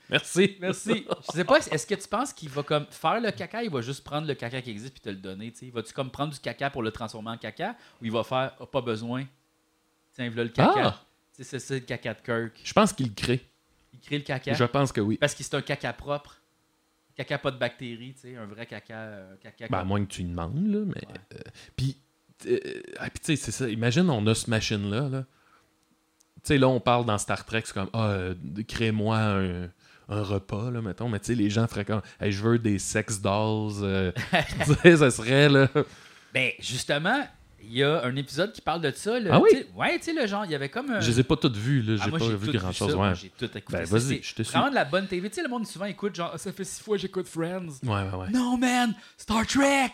Merci. Merci. Je sais pas, est-ce que tu penses qu'il va comme faire le caca, il va juste prendre le caca qui existe puis te le donner, tu sais? Va-tu comme prendre du caca pour le transformer en caca ou il va faire Ah, pas besoin? Tiens, voilà le caca. Ah! C'est ça le caca de Kirk. Je pense qu'il le crée. Il crée le caca? Je pense que oui. parce que c'est un caca propre. Caca pas de bactéries, tu sais, un vrai caca. euh, caca Ben, à moins que tu demandes, là. Mais, euh, puis, euh, ah, puis tu sais, c'est ça. Imagine, on a ce machine-là. Là. Tu sais, là, on parle dans Star Trek, c'est comme, ah, euh, crée-moi un, un repas, là, mettons. Mais tu sais, les gens feraient comme, hey, je veux des sex dolls. euh, tu sais, ça serait, là. Ben, justement, il y a un épisode qui parle de ça. là. Ah oui? Ouais, tu sais, le genre, il y avait comme. un- Je les ai pas toutes vues, là. Ah, J'ai moi, pas vu grand-chose. Ouais. J'ai tout écouté. Ben, vas-y, je te suis. Vraiment de la bonne TV. Tu sais, le monde souvent écoute genre, Ah, ça fait six fois que j'écoute Friends. Ouais, ouais, ouais. Non, man, Star Trek,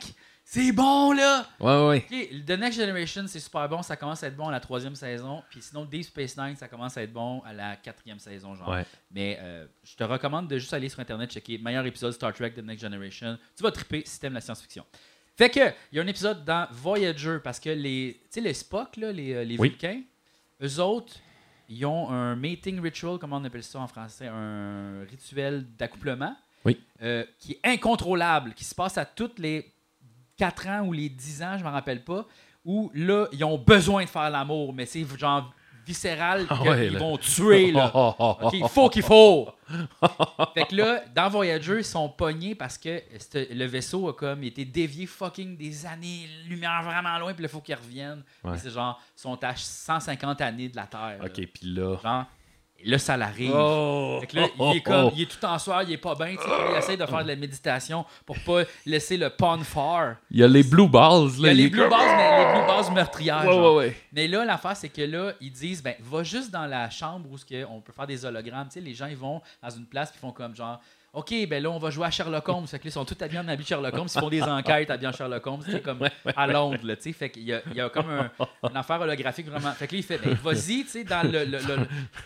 c'est bon, là. Ouais, ouais. The Next Generation, c'est super bon. Ça commence à être bon à la troisième saison. Puis sinon, Deep Space Nine, ça commence à être bon à la quatrième saison, genre. Ouais. Mais euh, je te recommande de juste aller sur Internet, checker meilleur épisode Star Trek The Next Generation. Tu vas triper si t'aimes la science-fiction. Fait que, il y a un épisode dans Voyager, parce que les, tu sais, les Spock, là, les, euh, les Oui. Vulcains, eux autres, ils ont un mating ritual, comment on appelle ça en français, un rituel d'accouplement, Oui. euh, qui est incontrôlable, qui se passe à toutes les 4 ans ou les 10 ans, je me rappelle pas, où là, ils ont besoin de faire l'amour, mais c'est genre viscéral Ah qu'ils ouais, vont tuer, là. OK, il faut qu'il faut. fait que là, dans Voyager, ils sont pognés parce que le vaisseau a comme été dévié fucking des années, lumière vraiment loin, puis là, il faut qu'ils reviennent. Ouais. C'est genre, ils sont à 150 années de la Terre. Ok, puis là. Genre, là, ça l'arrive. Oh! Fait que là, il est comme, il est tout en soir, il est pas bien, il essaie de faire de la méditation pour pas laisser le pun far. Il y a les blue balls, Il y là. a les blue comme- balls, mais les blue balls meurtrières. Ouais, genre. ouais, ouais. Mais là, l'affaire, c'est que là, ils disent, ben, va juste dans la chambre où on peut faire des hologrammes. Tu sais, les gens, ils vont dans une place ils font comme genre, OK, ben là, on va jouer à Sherlock Holmes. Fait que là, ils sont tous habillés en habit Sherlock Holmes. Ils font des enquêtes habillés en Sherlock Holmes. C'est comme à Londres, là, tu sais. Fait qu'il y a, il y a comme un, une affaire holographique vraiment. Fait que là, il fait, ben, vas-y, tu sais, dans le. le-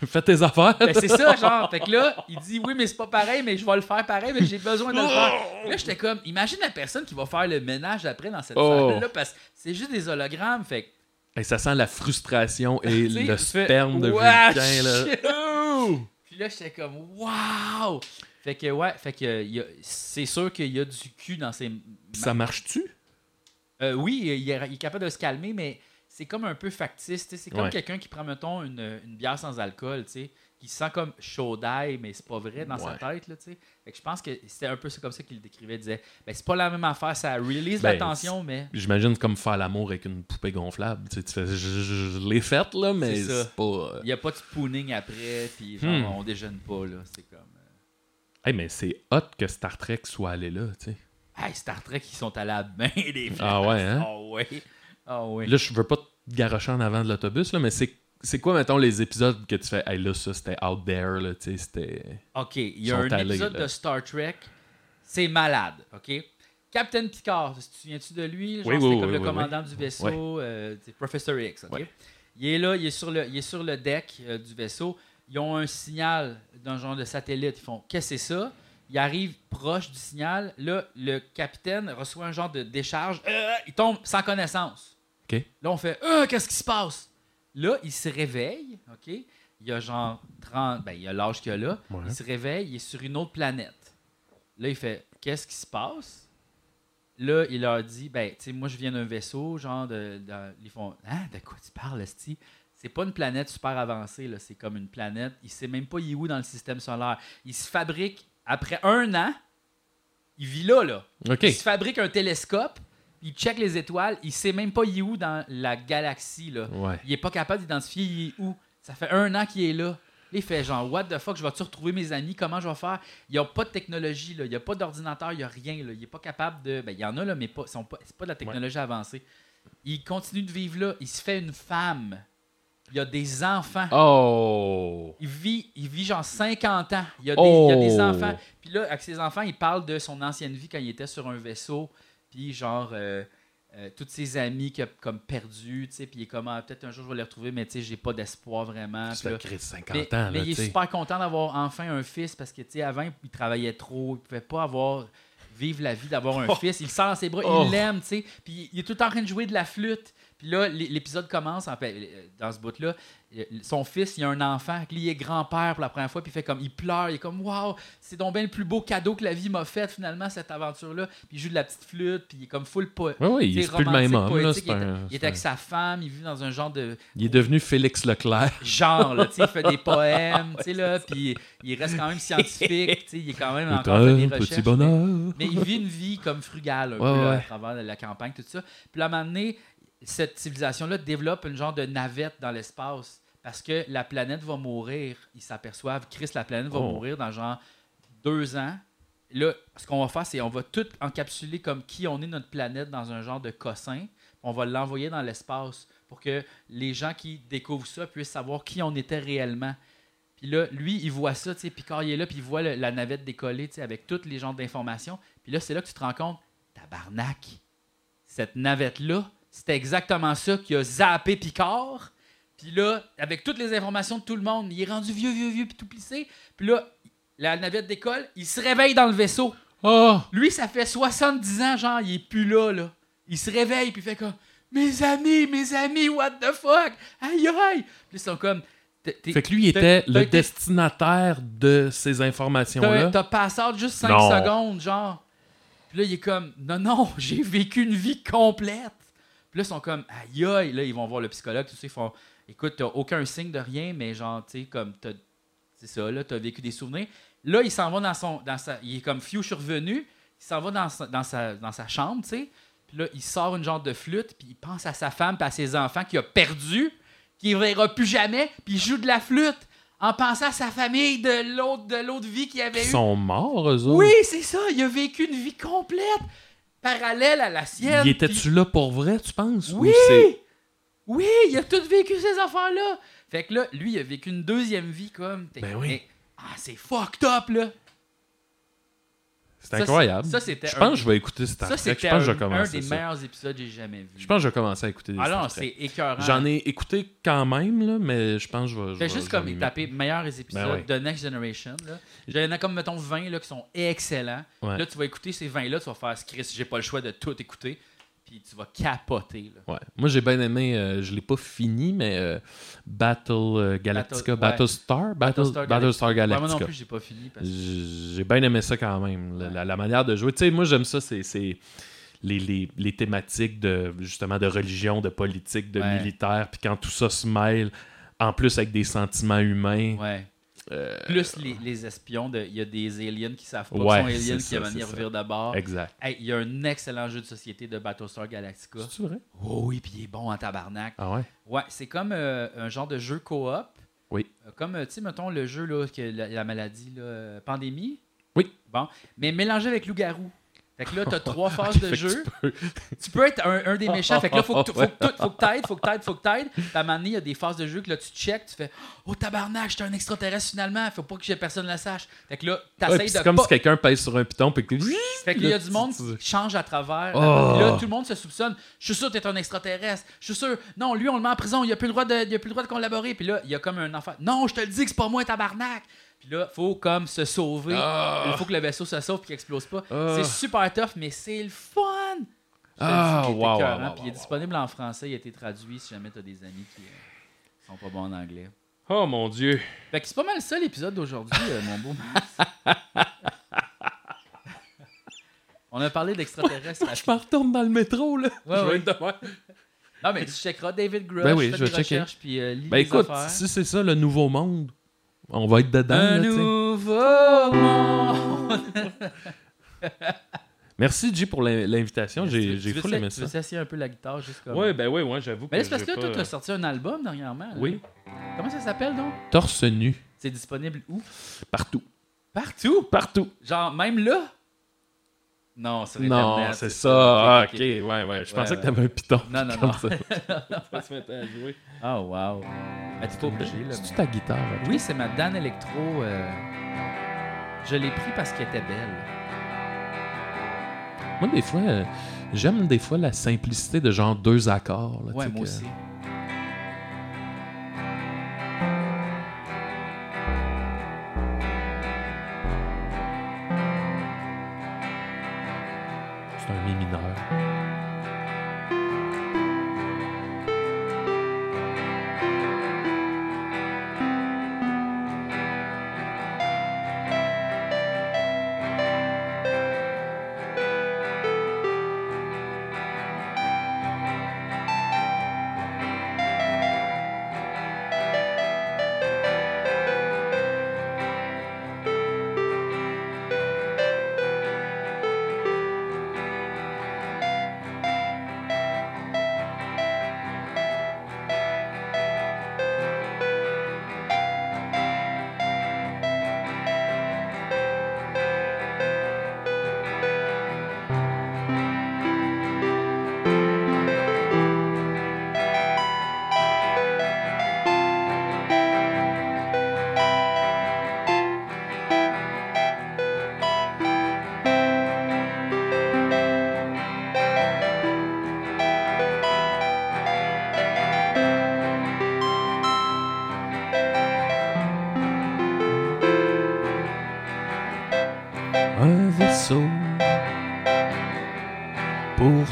le- Fais tes affaires. ben, c'est ça, genre. Fait que là, il dit, oui, mais c'est pas pareil, mais je vais le faire pareil, mais j'ai besoin de le faire. Là, j'étais comme, imagine la personne qui va faire le ménage après dans cette Oh. salle-là, parce que c'est juste des hologrammes. Fait que Et ça sent la frustration et le sperme de Wesh! Vulcain, là. Puis là, j'étais comme, waouh! Fait que, ouais, fait que il y a- c'est sûr qu'il y a du cul dans ces. Ça marche-tu? Euh, oui, il est, il est capable de se calmer, mais c'est comme un peu factice. tu sais. C'est comme Ouais. quelqu'un qui prend, mettons, une, une bière sans alcool, tu sais, qui se sent comme chaud d'ail, mais c'est pas vrai dans sa tête, là, tu sais. Fait que je pense que c'était un peu comme ça qu'il le décrivait. Il disait, ben, c'est pas la même affaire, ça release Ben, l'attention, mais. J'imagine comme faire l'amour avec une poupée gonflable. Tu, fais, je, je- je l'ai faite, là, mais c'est pas. euh, Il n'y a pas de spooning après, puis genre, Hmm. on déjeune pas, là. C'est comme. Hey, mais c'est hot que Star Trek soit allé là, tu sais. Hey, Star Trek, ils sont allés à bien des Ah ouais, hein? Ah ouais. Ah ouais. Là, je veux pas te garocher en avant de l'autobus, là, mais c'est. C'est quoi, mettons, les épisodes que tu fais, hey, là, ça, c'était out there, là, tu sais, c'était. OK, il y a un allés, épisode là. de Star Trek, c'est malade, OK? Captain Picard, te souviens-tu de lui? Genre, Oui, oui, comme le commandant du vaisseau, euh, c'est Professor X, OK? Il est là, il est sur le, il est sur le deck euh, du vaisseau. Ils ont un signal d'un genre de satellite. Ils font, qu'est-ce que c'est ça? Il arrive proche du signal. Là, le capitaine reçoit un genre de décharge. Euh, il tombe sans connaissance. Là, on fait Euh, qu'est-ce qui se passe? Là, il se réveille, OK? Il y a genre 30, ben, il y a l'âge qu'il a là. Ouais. Il se réveille, il est sur une autre planète. Là, il fait Qu'est-ce qui se passe? Là, il leur dit Ben, tu sais, moi, je viens d'un vaisseau, genre de. de- ils font Hein, de quoi tu parles, Esti? C'est pas une planète super avancée, là. C'est comme une planète. Il sait même pas il est où dans le système solaire. Il se fabrique, après un an, il vit là, là. Il se fabrique un télescope, il check les étoiles, il sait même pas il est où dans la galaxie, là. Ouais. Il est pas capable d'identifier il est où. Ça fait un an qu'il est là. il fait genre, what the fuck, je vais-tu retrouver mes amis? Comment je vais faire? Il n'y a pas de technologie, là. il n'y a pas d'ordinateur, il n'y a rien. Là. Il n'est pas capable de. Ben, il y en a, là, mais pas, sont pas, c'est pas de la technologie avancée. Il continue de vivre là. Il se fait une femme. Il y a des enfants. Oh! Il vit, il vit genre 50 ans. Il y a des, il y a des Oh. enfants. Puis là, avec ses enfants, il parle de son ancienne vie quand il était sur un vaisseau. Puis genre, euh, euh, tous ses amis qu'il a comme perdus. tu sais, Puis il est comme, Ah, peut-être un jour je vais les retrouver, mais tu sais, j'ai pas d'espoir vraiment. Ça fait Chris 50 mais, ans, mais là, il est super content d'avoir enfin un fils parce que, tu sais, avant, il travaillait trop. Il pouvait pas avoir vivre la vie d'avoir un fils. Il sent dans ses bras, Oh. il l'aime, tu sais. Puis il est tout le temps en train de jouer de la flûte. Puis là, l'épisode commence, en fait, euh, dans ce bout-là, euh, son fils, il a un enfant, il est grand-père pour la première fois, puis il fait comme, il pleure, il est comme, waouh, c'est donc bien le plus beau cadeau que la vie m'a fait, finalement, cette aventure-là. Puis il joue de la petite flûte, puis il est comme full po- Oui, oui, sais, c'est plus le même homme. Là, il, est, un- il est avec un- sa femme, il vit dans un genre de Il est devenu Félix Leclerc. genre, là, tu sais, il fait des poèmes, tu sais, là, puis il reste quand même scientifique, tu sais, il est quand même fait des un recherches. petit mais- bonheur. Mais, il vit une vie comme frugale, un Ouais, peu, là, ouais. à travers la, campagne, tout ça. Puis à un moment donné, cette civilisation-là développe une genre de navette dans l'espace parce que la planète va mourir. Ils s'aperçoivent, Chris, la planète va Oh. mourir dans genre deux ans. Là, ce qu'on va faire, c'est on va tout encapsuler comme qui on est notre planète dans un genre de cossin. On va l'envoyer dans l'espace pour que les gens qui découvrent ça puissent savoir qui on était réellement. Puis là, lui, il voit ça, tu sais, Picard, il est là, puis il voit le- la navette décoller, tu sais, avec toutes les genres d'informations. Puis là, c'est là que tu te rends compte, tabarnak, cette navette-là, c'était exactement ça qui a zappé Picard. Puis là, avec toutes les informations de tout le monde, il est rendu vieux, vieux, vieux, puis tout plissé. Puis là, la navette décolle, il se réveille dans le vaisseau. Oh! Lui, ça fait 70 ans, genre, il est plus là, là. Il se réveille, puis il fait comme Mes amis, mes amis, what the fuck? Aïe, aïe! Puis ils sont comme. t'es- t'es- Fait que lui, il était le destinataire de ces informations-là. t'as passé juste 5 Non. secondes, genre. Puis là, il est comme Non, non, j'ai vécu une vie complète. Puis là, ils sont comme Aïe, aïe. Là, ils vont voir le psychologue, tout ça. Ils font Écoute, t'as aucun signe de rien, mais genre, tu sais, comme, t'as- c'est ça, là, t'as vécu des souvenirs. Là, il s'en va dans son. Dans sa, il est comme je suis revenu. Il s'en va dans sa, dans sa, dans sa chambre, tu sais. Puis là, il sort une genre de flûte, puis il pense à sa femme, puis à ses enfants qu'il a perdus, qu'il ne verra plus jamais, puis il joue de la flûte en pensant à sa famille de l'autre de l'autre vie qu'il avait Ils eue. sont morts, eux autres. Oui, c'est ça. Il a vécu une vie complète, parallèle à la sienne. Il était-tu puis- là pour vrai, tu penses? Oui! Ou Oui, il a tout vécu ces affaires-là. Fait que là, lui, il a vécu une deuxième vie comme. Ben oui. ah, c'est fucked up, là. C'est incroyable. Ça, c'était. je pense que je vais écouter Star Trek. Je pense que je un, des ça. meilleurs épisodes que j'ai jamais vu. Je pense que je vais commencer à écouter des Ah Star Trek. c'est écœurant. J'en ai écouté quand même, là, mais je pense que je vais. Fais juste comme taper meilleurs épisodes Ben ouais. de Next Generation. Là. Il y en a comme, mettons, 20 là, qui sont excellents. Ouais. Là, tu vas écouter ces 20-là, tu vas faire Chris, j'ai pas le choix de tout écouter. Puis tu vas capoter. Là. Ouais. Moi, j'ai bien aimé, euh, je l'ai pas fini, mais euh, Battle euh, Galactica, Battle-. Battlestar, Battle, Battlestar Ouais, Galactica. moi non plus, j'ai pas fini. Parce J'ai bien aimé ça quand même, la, Ouais. la- la manière de jouer. Tu sais, moi, j'aime ça, c'est c'est les, les, les thématiques de justement de religion, de politique, de Ouais. militaire, puis quand tout ça se mêle, en plus avec des sentiments humains. Ouais. Euh, Plus les, les espions, il y a des aliens qui savent pas Ouais, qu'ils sont aliens qui vont venir c'est ça. revire de bord. Exact. Hey, il y a un excellent jeu de société de Battlestar Galactica. C'est vrai? Oh oui, puis il est bon en tabarnak. Ah ouais? Ouais, c'est comme euh, un genre de jeu coop. Oui. Euh, Comme, tu sais, mettons le jeu, là, que la, la maladie, là, pandémie? Oui. Bon, mais mélangé avec loup-garou. Fait que là, t'as trois phases de jeu. tu peux- Tu peux être un, un des méchants. Fait que là, faut que tu faut Ouais. que, tout- faut que t'aides, faut que t'aides, faut que t'aides. Puis à un moment donné, il y a des phases de jeu que là, tu check, tu fais Oh tabarnak, j'étais un extraterrestre finalement. Faut pas que personne le sache. Fait que là, Ouais, t'essayes puis de c'est comme pas- si quelqu'un pèse sur un piton puis que fait que là, il y a du monde qui change à travers. Oh. Là, tout le monde se soupçonne. Je suis sûr que t'es un extraterrestre. Je suis sûr. Non, lui, on le met en prison. Il a plus le droit de, il a plus le droit de collaborer. Puis là, il y a comme un enfant. Non, je te le dis que c'est pas moi, tabarnak. Puis là, faut comme se sauver. Ah. Il faut que le vaisseau se sauve et qu'il explose pas. Ah. C'est super tough, mais c'est le fun. Ah, wow, wow, il est disponible en français. Il a été traduit si jamais t'as des amis qui euh, sont pas bons en anglais. Oh mon dieu. Fait que c'est pas mal ça l'épisode d'aujourd'hui, euh, mon beau. On a parlé d'extraterrestres. Je m'en retourne dans le métro, là. Ouais, Je vais être. Non, mais tu checkeras David Grush, Ben oui, fais je vais checker. puis euh, lis Ben les écoute, affaires. si c'est ça le nouveau monde, on va être dedans. Un là, nouveau monde. Merci, J, pour l'in- l'invitation. J'ai full aimé Tu veux ça. s'asseoir un peu la guitare juste comme. Ouais, ben oui, ouais, j'avoue. Mais c'est parce que toi, tu as sorti un album dernièrement. là. Oui. Comment ça s'appelle donc? Torse nu. C'est disponible où? Partout. Partout? Partout. Genre, même là? Non, sur Non, Internet, c'est ça. Ah, Ok, ouais, ouais. Je pensais ouais. que t'avais un piton. Non, non, non. ça. Se mettait à jouer. Oh, wow. Ben, t'es pas obligé, là. C'est-tu ta guitare? là? Oui, c'est ma Dan Electro. euh, Je l'ai pris parce qu'elle était belle. Moi, des fois, euh, j'aime des fois la simplicité de genre deux accords. là, tu Ouais, moi que- aussi.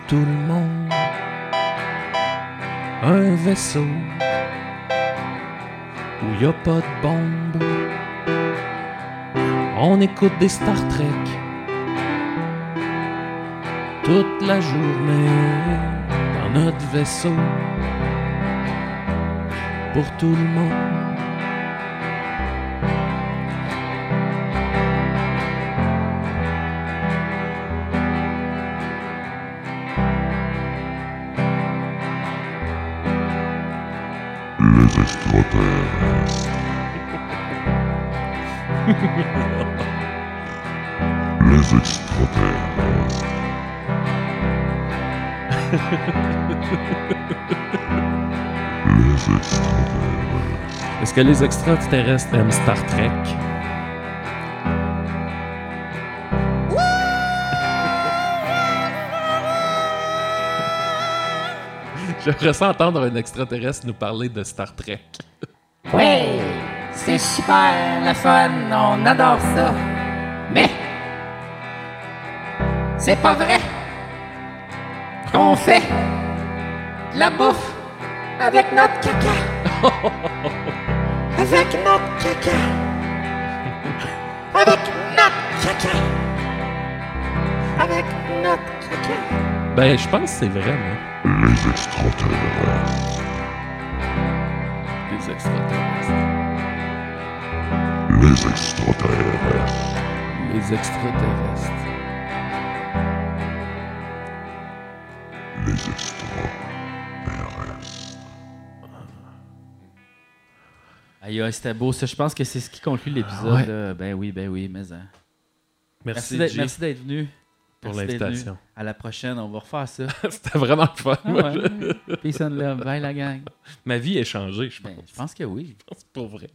Tout le monde. Un vaisseau où y a pas de bombe. On écoute des Star Trek toute la journée dans notre vaisseau pour tout le monde. Les extraterrestres. Les extraterrestres. Les extraterrestres. Est-ce que les extraterrestres aiment Star Trek? J'aimerais ça entendre un extraterrestre nous parler de Star Trek. Ouais, c'est super la fun, on adore ça. Mais c'est pas vrai qu'on fait de la bouffe avec notre caca. avec notre caca. Avec notre caca. Avec notre caca. Ben, je pense que c'est vrai, moi. Les extraterrestres. Les extraterrestres. Les extraterrestres. Les extraterrestres. Les extraterrestres. Aïe, aïe, c'était beau. Ça, je pense que c'est ce qui conclut l'épisode. Ouais. Ben oui, ben oui, mais. hein. Merci d'être venu. Pour l'invitation. À la prochaine, on va refaire ça. C'était vraiment le fun. Ah moi. ouais. Peace and love. Bye la gang. Ma vie est changée, je Ben, pense. je pense que oui. Je pense pour vrai.